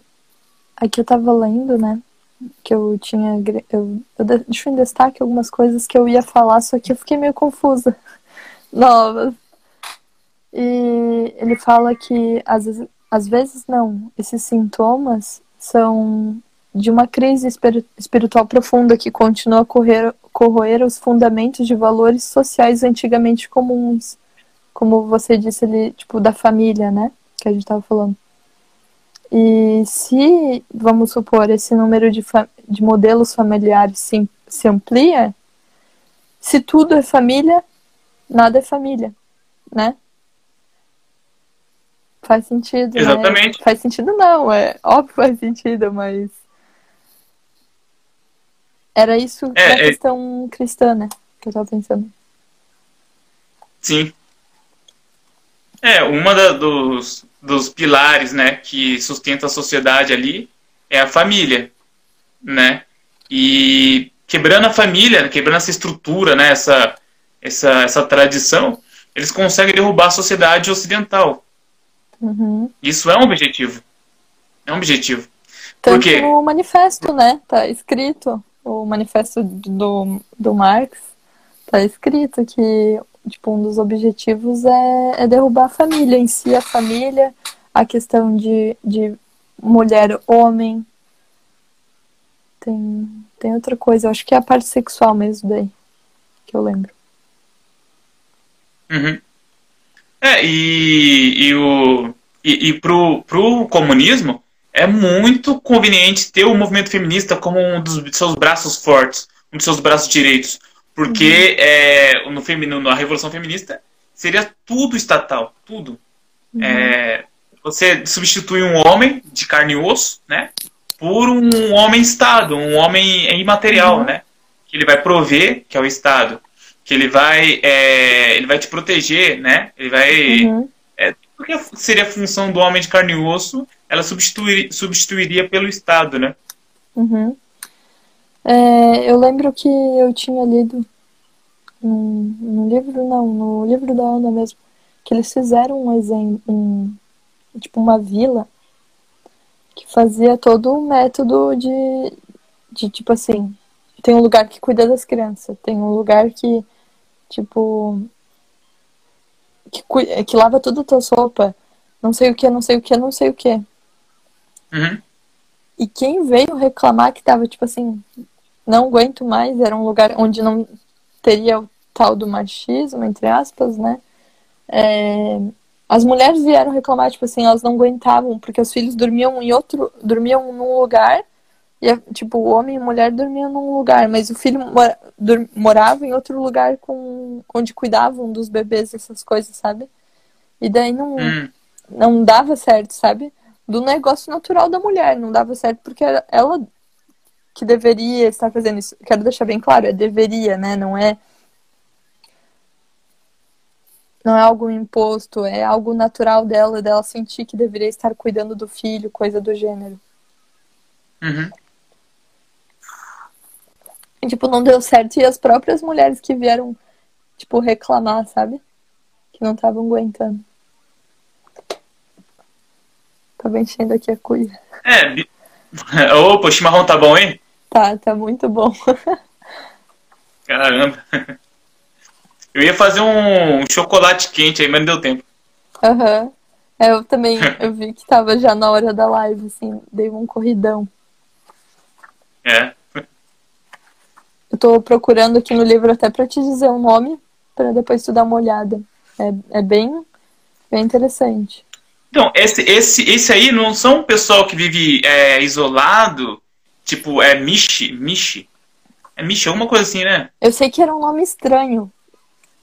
aqui eu tava lendo, né? Que eu tinha. Eu, eu deixo em destaque algumas coisas que eu ia falar, só que eu fiquei meio confusa. [laughs] Novas. E ele fala que às vezes, às vezes não, esses sintomas são de uma crise espiritual profunda que continua a correr, corroer os fundamentos de valores sociais antigamente comuns. Como você disse ali, tipo, da família, né? Que a gente estava falando. E se, vamos supor, esse número de, de modelos familiares se, se amplia, se tudo é família, nada é família, né? Faz sentido. Né? Exatamente. Né? Faz sentido não, é óbvio que faz sentido, mas. Era isso é, a é... questão cristã, né? Que eu tava pensando. Sim. É, uma da, dos, dos pilares, né, que sustenta a sociedade ali é a família, né? E quebrando a família, quebrando essa estrutura, né, essa, essa, essa tradição, eles conseguem derrubar a sociedade ocidental. Uhum. Isso é um objetivo. É um objetivo. Tanto Porque... no manifesto, né? Tá escrito. O manifesto do, do Marx tá escrito que tipo, um dos objetivos é, é derrubar a família em si, a família, a questão de, de mulher-homem. Tem, tem outra coisa, eu acho que é a parte sexual mesmo daí, que eu lembro. Uhum. É, e, e, o, e, e pro, pro comunismo é muito conveniente ter o movimento feminista como um dos seus braços fortes, um dos seus braços direitos. Porque uhum. é, no feminino, na Revolução Feminista seria tudo estatal, tudo. Uhum. É, você substitui um homem de carne e osso, né? Por um homem Estado, um homem imaterial, uhum. né? Que ele vai prover, que é o Estado que ele vai, é, ele vai te proteger, né? Ele vai. Uhum. É, porque seria a função do homem de carne e osso, ela substituir, substituiria pelo Estado, né? Uhum. É, eu lembro que eu tinha lido no, livro, não, no livro da Ana mesmo, que eles fizeram um exemplo, um, tipo uma vila que fazia todo o um método de, de tipo assim, tem um lugar que cuida das crianças, tem um lugar que Tipo. Que, que lava tudo a tua sopa. Não sei o que, não sei o que, não sei o que. Uhum. E quem veio reclamar que tava, tipo assim, não aguento mais, era um lugar onde não teria o tal do machismo, entre aspas, né? É, as mulheres vieram reclamar, tipo assim, elas não aguentavam, porque os filhos dormiam em outro. dormiam num lugar e, tipo, o homem e mulher dormiam num lugar, mas o filho mora, morava em outro lugar com onde cuidavam dos bebês, essas coisas, sabe? E daí não, hum. não dava certo, sabe? Do negócio natural da mulher, não dava certo porque ela que deveria estar fazendo isso. Quero deixar bem claro, é deveria, né? Não é não é algo imposto, é algo natural dela, dela sentir que deveria estar cuidando do filho, coisa do gênero. Uhum. E, tipo, não deu certo. E as próprias mulheres que vieram, tipo, reclamar, sabe? Que não estavam aguentando. Tá bem enchendo aqui a cuia. É. [laughs] Opa, o chimarrão tá bom, hein? Tá, tá muito bom. [laughs] Caramba. Eu ia fazer um chocolate quente aí, mas não deu tempo. Aham. Uhum. Eu também, eu vi que tava já na hora da live, assim, dei um corridão. [laughs] É. Eu tô procurando aqui no livro até para te dizer o um nome, para depois tu dar uma olhada. É, é bem, bem interessante. Então, esse, esse, esse aí não são o pessoal que vive é, isolado, tipo, é Michi, Michi. É Michi, alguma coisa assim, né? Eu sei que era um nome estranho.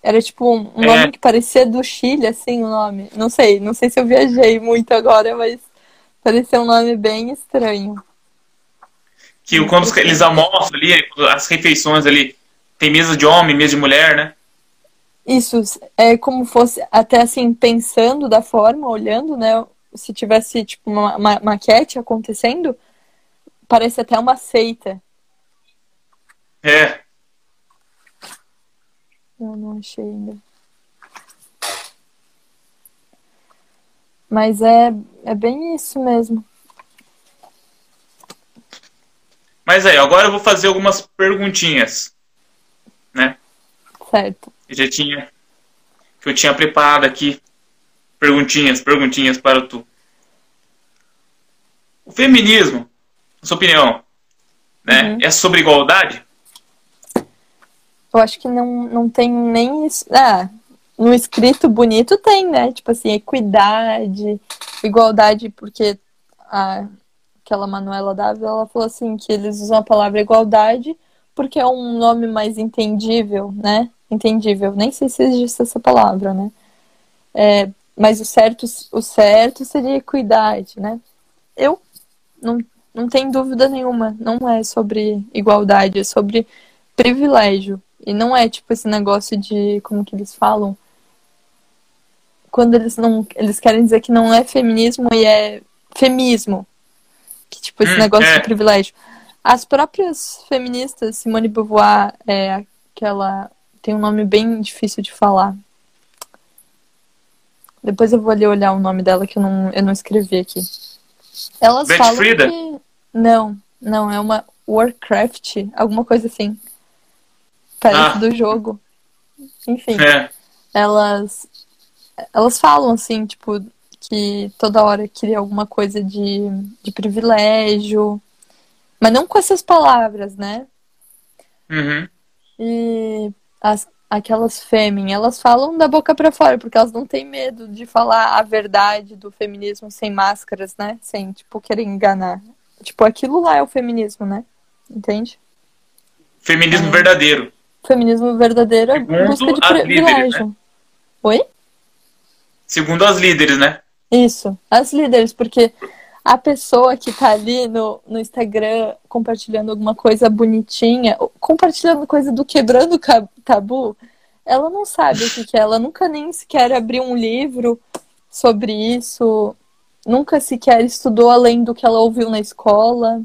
Era tipo um, é. nome que parecia do Chile, assim, o nome. Não sei, não sei se eu viajei muito agora, mas parecia um nome bem estranho que quando eles almoçam ali, as refeições ali, tem mesa de homem, mesa de mulher, né? Isso, é como fosse, até assim, pensando da forma, olhando, né? se tivesse tipo uma, uma maquete acontecendo, parece até uma seita. É. Eu não achei ainda. Mas é, é bem isso mesmo. Mas aí, agora eu vou fazer algumas perguntinhas, né? Certo. Eu já tinha que eu tinha preparado aqui perguntinhas, perguntinhas para tu. O feminismo, sua opinião, né, Uhum. é sobre igualdade? Eu acho que não, não tem nem isso. Ah, no escrito bonito tem, né? Tipo assim, equidade, igualdade, porque a, aquela Manuela Dávila, ela falou assim, que eles usam a palavra igualdade porque é um nome mais entendível, né? Entendível. Nem sei se existe essa palavra, né? É, mas o certo, o certo seria equidade, né? Eu não, não tenho dúvida nenhuma. Não é sobre igualdade, é sobre privilégio. E não é tipo esse negócio de, como que eles falam? Quando eles não. Eles querem dizer que não é feminismo e é femismo. Que tipo, esse Hum, negócio é. de privilégio. As próprias feministas, Simone de Beauvoir, é aquela. Tem um nome bem difícil de falar. Depois eu vou ali olhar o nome dela que eu não, eu não escrevi aqui. Elas Betty falam Friedan? que. Não, não, é uma Warcraft, alguma coisa assim. Parece Ah. do jogo. Enfim, É. elas elas falam assim, tipo, que toda hora queria alguma coisa de, de privilégio. Mas não com essas palavras, né? Uhum. E as, aquelas fêmen, elas falam da boca pra fora, porque elas não têm medo de falar a verdade do feminismo sem máscaras, né? Sem, tipo, querer enganar. Tipo, aquilo lá é o feminismo, né? Entende? Feminismo É. verdadeiro. Feminismo verdadeiro é busca de as líderes, privilégio. Oi? Segundo as líderes, né? Isso, as líderes, porque a pessoa que tá ali no, no Instagram compartilhando alguma coisa bonitinha, compartilhando coisa do quebrando tabu, ela não sabe o que, que é. Ela nunca nem sequer abriu um livro sobre isso, nunca sequer estudou além do que ela ouviu na escola.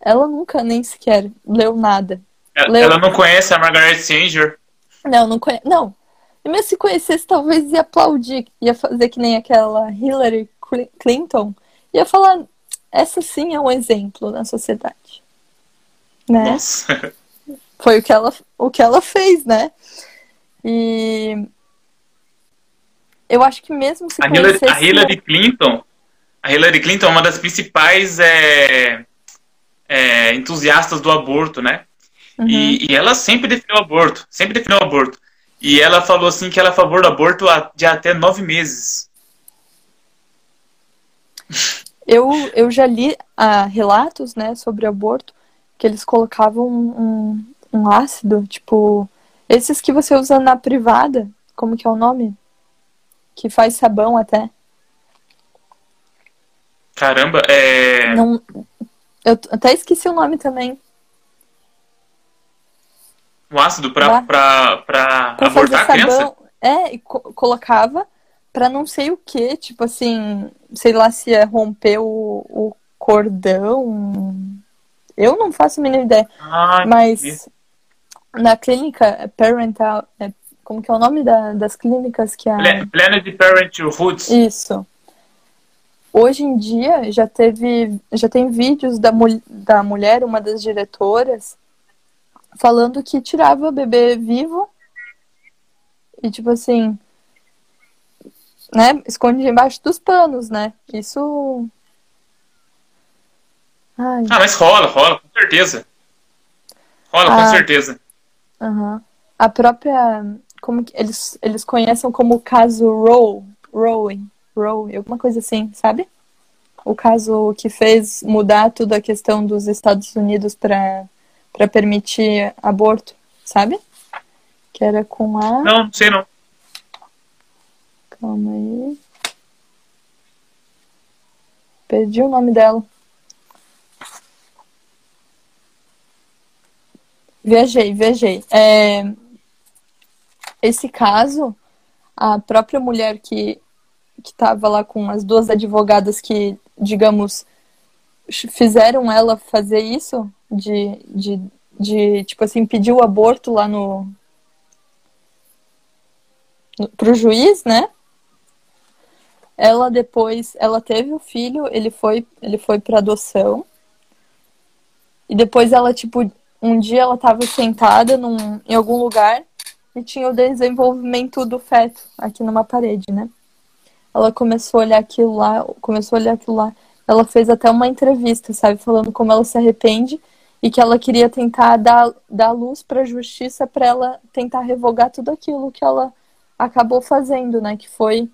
Ela nunca nem sequer leu nada. Ela, Leu. ela não conhece a Margaret Sanger. Não, não conhe... Não. E mesmo se conhecesse, talvez ia aplaudir. Ia fazer que nem aquela Hillary Cl- Clinton. Ia falar, essa sim é um exemplo na sociedade. Né? Nossa. [laughs] Foi o que, ela, o que ela fez, né? E eu acho que mesmo se A Hillary, a Hillary Clinton, a Hillary Clinton é uma das principais é, é, entusiastas do aborto, né? Uhum. E, e ela sempre defendeu o aborto, sempre defendeu o aborto. E ela falou assim que ela é a favor do aborto de até nove meses. Eu, eu já li ah, relatos, né, sobre aborto, que eles colocavam um, um ácido, tipo, esses que você usa na privada, como que é o nome? Que faz sabão até. Caramba, é. Não, eu até esqueci o nome também. Um ácido pra, pra, pra Pra abortar a criança? sabão. É, e co- colocava pra não sei o que, tipo assim, sei lá se ia romper o, o cordão. Eu não faço a mínima ideia. Ah, Mas entendi. na clínica parental, é, como que é o nome da- das clínicas que a Pla- Planet Parenthood. isso. Hoje em dia já teve, já tem vídeos da, mul- da mulher, uma das diretoras, falando que tirava o bebê vivo e tipo assim, né, esconde embaixo dos panos, né? Isso Ai, Ah, mas rola, rola, com certeza. Rola, com Ah. certeza. aham. A própria como que eles eles conhecem como o caso Roe, Roe, Roe, alguma coisa assim, sabe? O caso que fez mudar toda a questão dos Estados Unidos para permitir aborto, sabe? Que era com a Não, não sei não. Calma aí. Perdi o nome dela. Viajei, viajei. É, Esse caso, a própria mulher que, que tava lá com as duas advogadas que, digamos, fizeram ela fazer isso, de, de, de tipo assim, pedir o aborto lá no, no pro juiz, né? Ela depois, ela teve o filho, ele foi, ele foi para adoção. E depois ela, tipo, um dia ela estava sentada num, em algum lugar e tinha o desenvolvimento do feto aqui numa parede, né? Ela começou a olhar aquilo lá, começou a olhar aquilo lá. Ela fez até uma entrevista, sabe, falando como ela se arrepende e que ela queria tentar dar, dar luz para a justiça para ela tentar revogar tudo aquilo que ela acabou fazendo, né? Que foi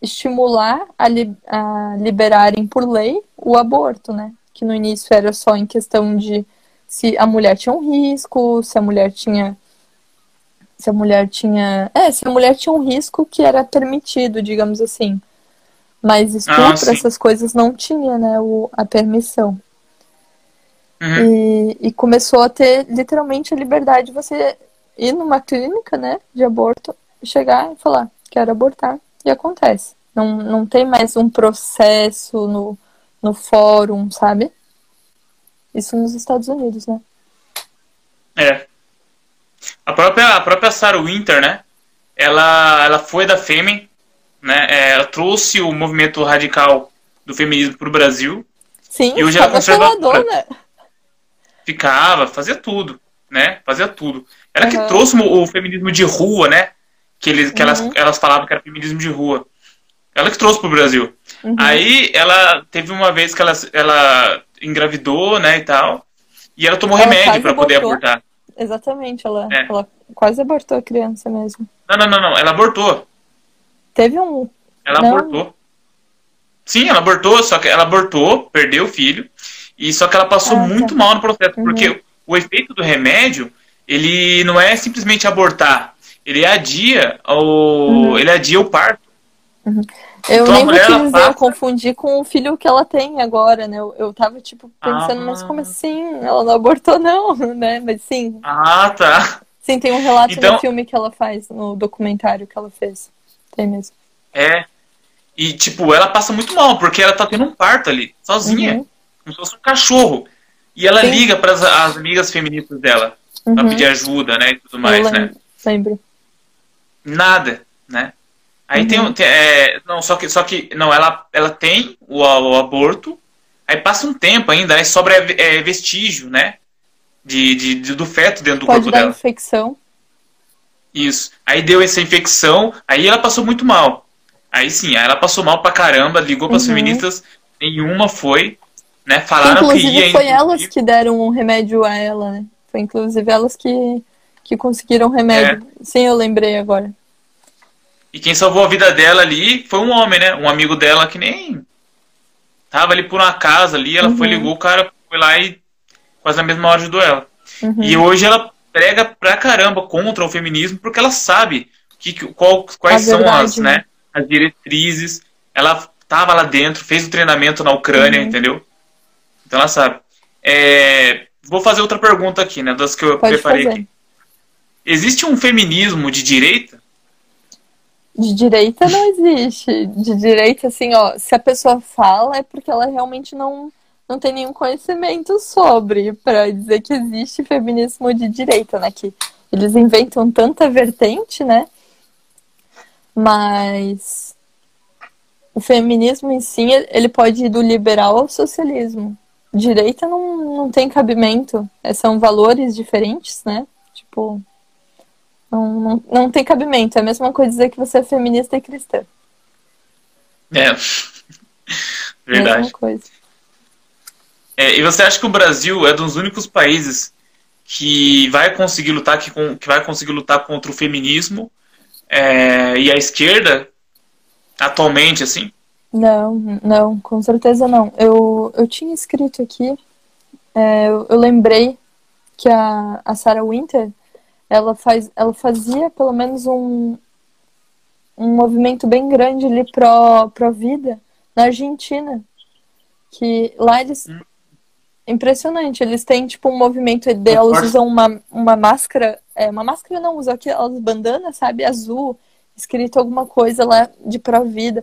estimular a, li, a liberarem por lei o aborto, né? Que no início era só em questão de se a mulher tinha um risco, se a mulher tinha se a mulher tinha, é, se a mulher tinha um risco que era permitido, digamos assim. Mas estupro, ah, essas coisas não tinha, né, o, a permissão. Uhum. E, e começou a ter literalmente a liberdade de você ir numa clínica, né, de aborto, chegar e falar, quero abortar, e acontece. Não, não tem mais um processo no, no fórum, sabe? Isso nos Estados Unidos, né? É. A própria, a própria Sarah Winter, né? Ela, ela foi da Fêmen, né? É, ela trouxe o movimento radical do feminismo para o Brasil. Sim, e hoje ela conservadora. Né? Ficava, fazia tudo, né? Fazia tudo. Ela uhum. que trouxe o, o, feminismo de rua, né? Que, eles, que uhum. elas, elas falavam que era feminismo de rua. Ela que trouxe para o Brasil. Uhum. Aí ela teve uma vez que ela, ela engravidou, né, e tal. E ela tomou ela remédio para poder abortar. Exatamente, ela, é. ela quase abortou a criança mesmo. Não, não, não, não, ela abortou. Teve um. Ela não. abortou. Sim, ela abortou, só que ela abortou, perdeu o filho, e só que ela passou ah, tá. muito mal no processo, uhum. porque o efeito do remédio, ele não é simplesmente abortar, ele adia o, uhum. ele adia o parto. Uhum. Eu então, te dizer, passa... eu confundi com o filho que ela tem agora, né? Eu, eu tava, tipo, pensando, ah. mas como assim? Ela não abortou, não, [laughs] né? Mas sim. Ah, tá. Sim, tem um relato então... no filme que ela faz, no documentário que ela fez. Tem mesmo. É. E, tipo, ela passa muito mal, porque ela tá tendo um parto ali, sozinha. Uhum. Como se fosse um cachorro. E ela sim. liga para as amigas feministas dela, uhum. pra pedir ajuda, né? E tudo mais, né? Lembro. Nada, né? Aí uhum. tem, é, não só que só que não ela ela tem o, o aborto, aí passa um tempo ainda, aí sobra é, vestígio, né? De, de, de, do feto dentro do Pode corpo dar dela. infecção. Isso. Aí deu essa infecção, aí ela passou muito mal. Aí sim, aí ela passou mal pra caramba, ligou para uhum. feministas, nenhuma foi, né? Falaram inclusive, que ia. Foi elas que deram um remédio a ela, né? Foi inclusive elas que, que conseguiram remédio. É. Sim, eu lembrei agora. E quem salvou a vida dela ali foi um homem, né? Um amigo dela que nem tava ali por uma casa ali, ela uhum. foi, ligou, o cara foi lá e quase na mesma hora ajudou ela. Uhum. E hoje ela prega pra caramba contra o feminismo porque ela sabe que, qual, quais são as, né, as diretrizes. Ela tava lá dentro, fez o treinamento na Ucrânia, uhum. entendeu? Então ela sabe. É, vou fazer outra pergunta aqui, né? Das que eu Pode preparei fazer. aqui. Existe um feminismo de direita? De direita não existe. De direita, assim, ó, se a pessoa fala é porque ela realmente não, não tem nenhum conhecimento sobre, para dizer que existe feminismo de direita, né? Que eles inventam tanta vertente, né? Mas o feminismo em si, ele pode ir do liberal ao socialismo. Direita não, não tem cabimento. São valores diferentes, né? Tipo, não, não, não tem cabimento. É a mesma coisa dizer que você é feminista e cristã. É. Verdade. Mesma coisa. É, e você acha que o Brasil é um dos únicos países que vai conseguir lutar que, que vai conseguir lutar contra o feminismo é, e a esquerda atualmente assim? Não, não, com certeza não. Eu, eu tinha escrito aqui, é, eu, eu, lembrei que a, a Sarah Winter ela, faz, ela fazia pelo menos um, um movimento bem grande ali pró, pró vida na Argentina. Que lá eles. Hum. Impressionante, eles têm tipo um movimento delas usam uma, uma máscara. É, uma máscara não, usam aquelas bandanas, sabe, azul, escrito alguma coisa lá de pró-vida.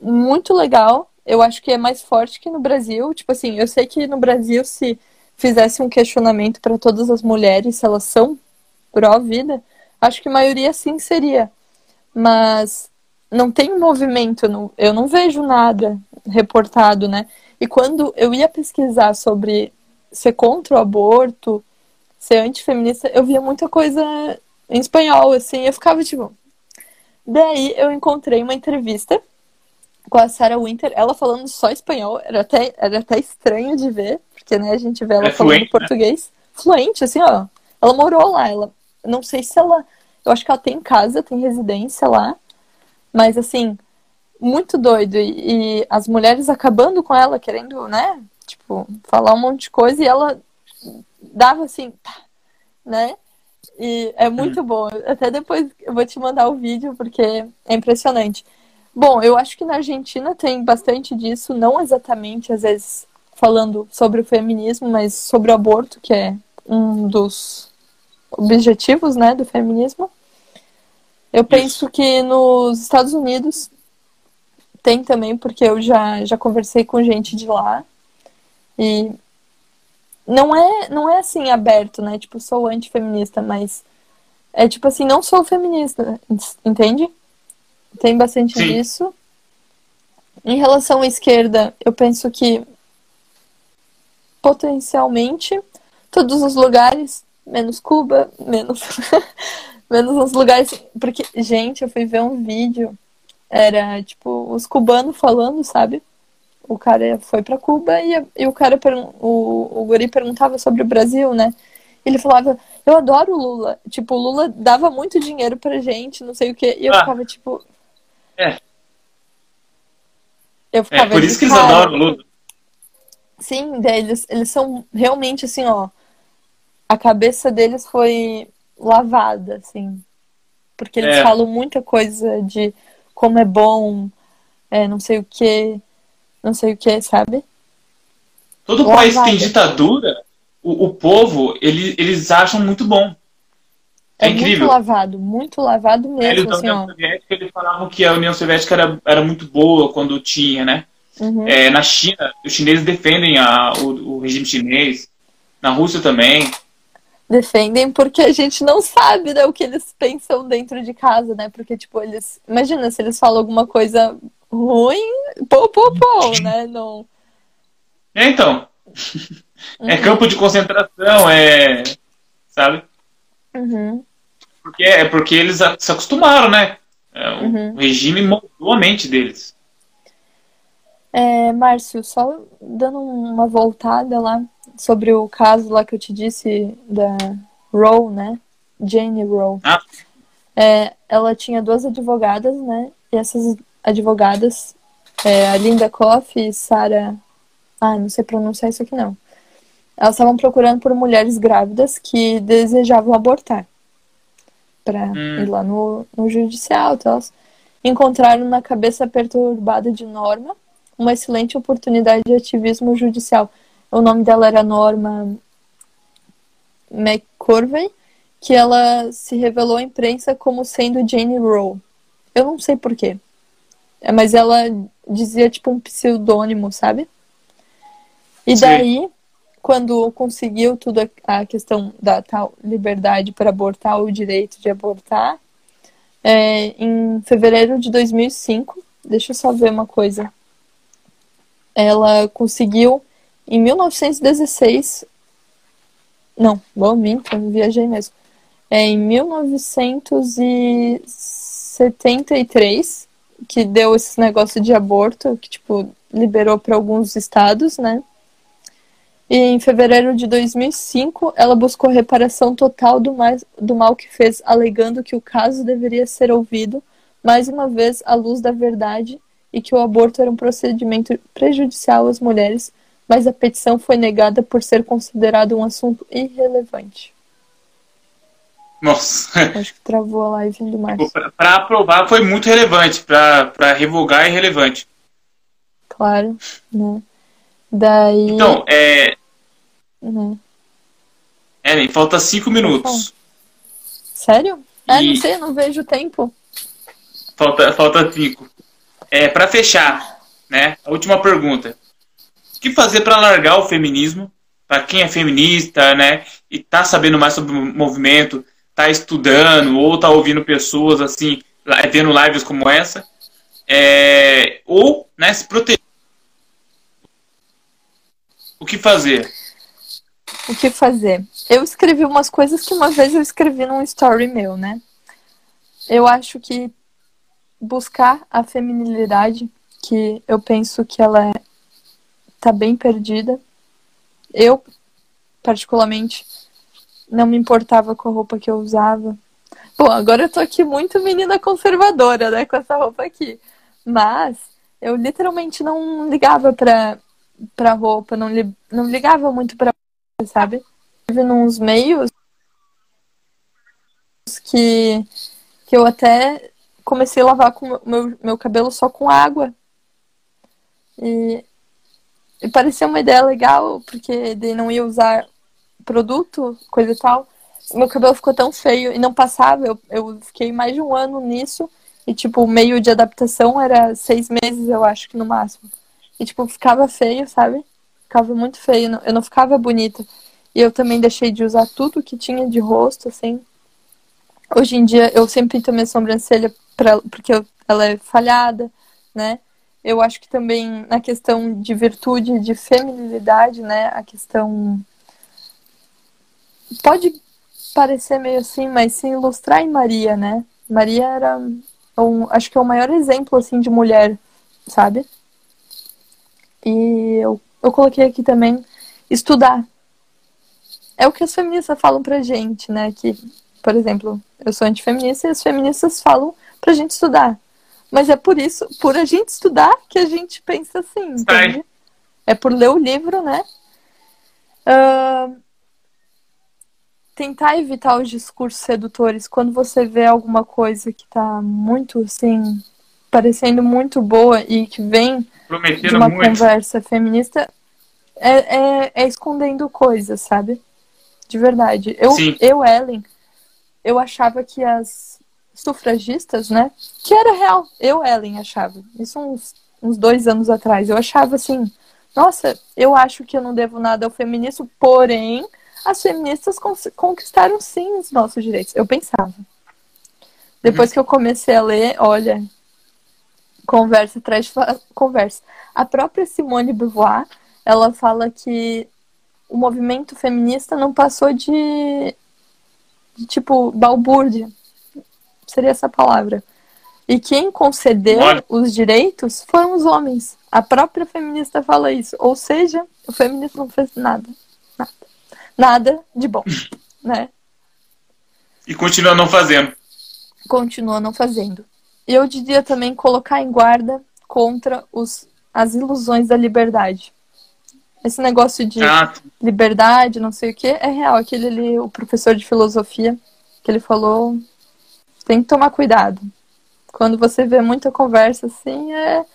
Muito legal. Eu acho que é mais forte que no Brasil. Tipo assim, eu sei que no Brasil, se fizesse um questionamento para todas as mulheres se elas são pró-vida, acho que a maioria sim seria. Mas não tem movimento, não, eu não vejo nada reportado, né? E quando eu ia pesquisar sobre ser contra o aborto, ser antifeminista, eu via muita coisa em espanhol, assim, eu ficava tipo. Daí eu encontrei uma entrevista com a Sarah Winter, ela falando só espanhol, era até, era até estranho de ver, porque né, a gente vê ela é falando fluente, português. Né? Fluente, assim, ó. Ela morou lá, ela. Não sei se ela. Eu acho que ela tem casa, tem residência lá. Mas assim, muito doido. E, e as mulheres acabando com ela, querendo, né? Tipo, falar um monte de coisa e ela dava assim, né? E é muito hum. bom. Até depois eu vou te mandar o vídeo porque é impressionante. Bom, eu acho que na Argentina tem bastante disso, não exatamente, às vezes, falando sobre o feminismo, mas sobre o aborto, que é um dos objetivos, né, do feminismo. Eu penso que nos Estados Unidos tem também, porque eu já, já conversei com gente de lá. E não é, não é assim aberto, né? Tipo, sou antifeminista, mas é tipo assim, não sou feminista, entende? Tem bastante Sim. disso. Em relação à esquerda, eu penso que potencialmente todos os lugares, menos Cuba, menos [laughs] menos nos lugares, porque gente, eu fui ver um vídeo, era tipo os cubanos falando, sabe? O cara foi para Cuba e, e o cara o, o guri perguntava sobre o Brasil, né? Ele falava, eu adoro o Lula. Tipo, o Lula dava muito dinheiro pra gente, não sei o quê. E eu ah. ficava tipo, é. Eu ficava é por isso que eles adoram o Lula. Sim, eles, eles são realmente assim, ó. A cabeça deles foi lavada, assim. Porque eles é. falam muita coisa de como é bom, é, não sei o que, não sei o que, sabe? Todo lavada. país que tem ditadura, o, o povo, ele, eles acham muito bom. É, é incrível. muito lavado, muito lavado mesmo. Eles assim, União Soviética eles falavam que a União Soviética era, era muito boa quando tinha, né? Uhum. É, na China, os chineses defendem a, o, o regime chinês. Na Rússia também. Defendem porque a gente não sabe né, o que eles pensam dentro de casa, né? Porque, tipo, eles. Imagina se eles falam alguma coisa ruim, pô, pô, pô, né? Não. É, então. É uhum. É campo de concentração, é. Sabe? Uhum. Porque, é porque eles se acostumaram, né? É, o uhum. regime moldou a mente deles. É, Márcio, só dando uma voltada lá sobre o caso lá que eu te disse da Roe, né? Jane Roe. Ah. É, ela tinha duas advogadas, né? E essas advogadas, é, a Linda Koff e Sarah. Ah, não sei pronunciar isso aqui não. Elas estavam procurando por mulheres grávidas que desejavam abortar. Pra hum. ir lá no, no judicial e tal. Encontraram na cabeça perturbada de Norma uma excelente oportunidade de ativismo judicial. O nome dela era Norma McCorvey, que ela se revelou à imprensa como sendo Jane Roe. Eu não sei porquê. É, mas ela dizia tipo um pseudônimo, sabe? E Sim. daí quando conseguiu tudo a questão da tal liberdade para abortar, o direito de abortar, é, em fevereiro de 2005, deixa eu só ver uma coisa. Ela conseguiu em 1916, não, bom, minto, viajei mesmo. É em 1973 que deu esse negócio de aborto, que tipo liberou para alguns estados, né? E em fevereiro de 2005, ela buscou reparação total do, mais, do mal que fez, alegando que o caso deveria ser ouvido mais uma vez à luz da verdade e que o aborto era um procedimento prejudicial às mulheres, mas a petição foi negada por ser considerado um assunto irrelevante. Nossa. Acho que travou a live do Márcio. Para aprovar foi muito relevante, para revogar é irrelevante. Claro, né? Daí. Então, é. Uhum. É, falta cinco minutos. Sério? É, não sei, não vejo o tempo. Falta, falta cinco. É, para fechar, né? A última pergunta. O que fazer para largar o feminismo? Para quem é feminista, né? E tá sabendo mais sobre o movimento, tá estudando ou tá ouvindo pessoas assim, vendo lives como essa, é, ou né, se proteger. O que fazer? O que fazer? Eu escrevi umas coisas que uma vez eu escrevi num story meu, né? Eu acho que buscar a feminilidade, que eu penso que ela é, tá bem perdida. Eu, particularmente, não me importava com a roupa que eu usava. Bom, agora eu tô aqui muito menina conservadora, né, com essa roupa aqui. Mas eu literalmente não ligava pra, pra roupa, não, li, não ligava muito pra sabe? Tive nos meios que, que eu até comecei a lavar com meu, meu cabelo só com água. E, parecia uma ideia legal, porque de não ia usar produto, coisa e tal. Meu cabelo ficou tão feio e não passava. Eu, eu fiquei mais de um ano nisso. E, tipo, meio de adaptação era seis meses, eu acho que no máximo. E, tipo, ficava feio, sabe? Ficava muito feio. Eu não ficava bonita. E eu também deixei de usar tudo que tinha de rosto, assim. Hoje em dia, eu sempre pinto minha sobrancelha pra, porque eu, ela é falhada, né? Eu acho que também na questão de virtude, de feminilidade, né? A questão pode parecer meio assim, mas se ilustrar em Maria, né? Maria era, um, acho que é o maior exemplo, assim, de mulher, sabe? E eu, eu coloquei aqui também estudar. É o que as feministas falam pra gente, né? Que, por exemplo, eu sou antifeminista e as feministas falam pra gente estudar. Mas é por isso, por a gente estudar, que a gente pensa assim, entende? É por ler o livro, né? Uh, tentar evitar os discursos sedutores quando você vê alguma coisa que tá muito assim parecendo muito boa e que vem Prometendo de uma muito. conversa feminista é, é, é, escondendo coisas, sabe? De verdade. Eu, Sim. eu, Ellen, eu achava que as sufragistas, né? Que era real. Eu, Ellen, achava. Isso uns, uns dois anos atrás. Eu achava assim, nossa, eu acho que eu não devo nada ao feminismo, porém as feministas conquistaram sim os nossos direitos. Eu pensava. Depois uhum. que eu comecei a ler, olha, conversa atrás de conversa. A própria Simone Beauvoir, ela fala que o movimento feminista não passou de, de tipo balbúrdia. Seria essa palavra. E quem concedeu olha. os direitos foram os homens. A própria feminista fala isso. Ou seja, o feminismo não fez nada. Nada nada de bom, [laughs] né? E continua não fazendo. Continua não fazendo. E eu diria também colocar em guarda contra os, as ilusões da liberdade. Esse negócio de ah. liberdade, não sei o que, é real. Aquele ali, o professor de filosofia, que ele falou, tem que tomar cuidado. Quando você vê muita conversa assim, é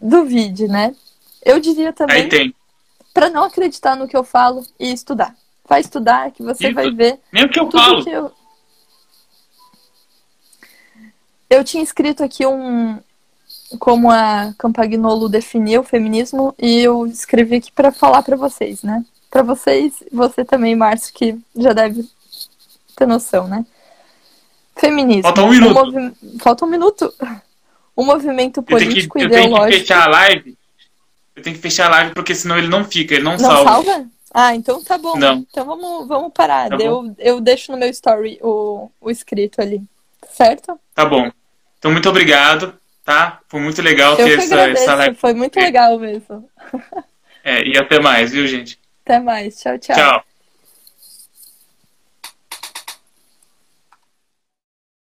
duvide, né? Eu diria também para não acreditar no que eu falo e estudar. Vai estudar que você nem vai ver. Nem o que eu falo. Que eu... eu tinha escrito aqui um como a Campagnolo definiu o feminismo e eu escrevi aqui para falar para vocês, né? Para vocês, você também, Márcio, que já deve ter noção, né? Feminismo. Falta um minuto. Um movi... Falta um minuto. O movimento político eu tenho que, ideológico. Eu tenho que fechar a live eu tenho que fechar a live porque senão ele não fica, ele não, Não salva. salva? Ah, então tá bom. Não. Então vamos, vamos parar. Tá eu, eu deixo no meu story o, o escrito ali. Certo? Tá bom. Então, muito obrigado, tá? Foi muito legal Eu ter essa, essa live. Foi muito legal mesmo. [laughs] É, e até mais, viu, gente? Até mais. Tchau, tchau. Tchau.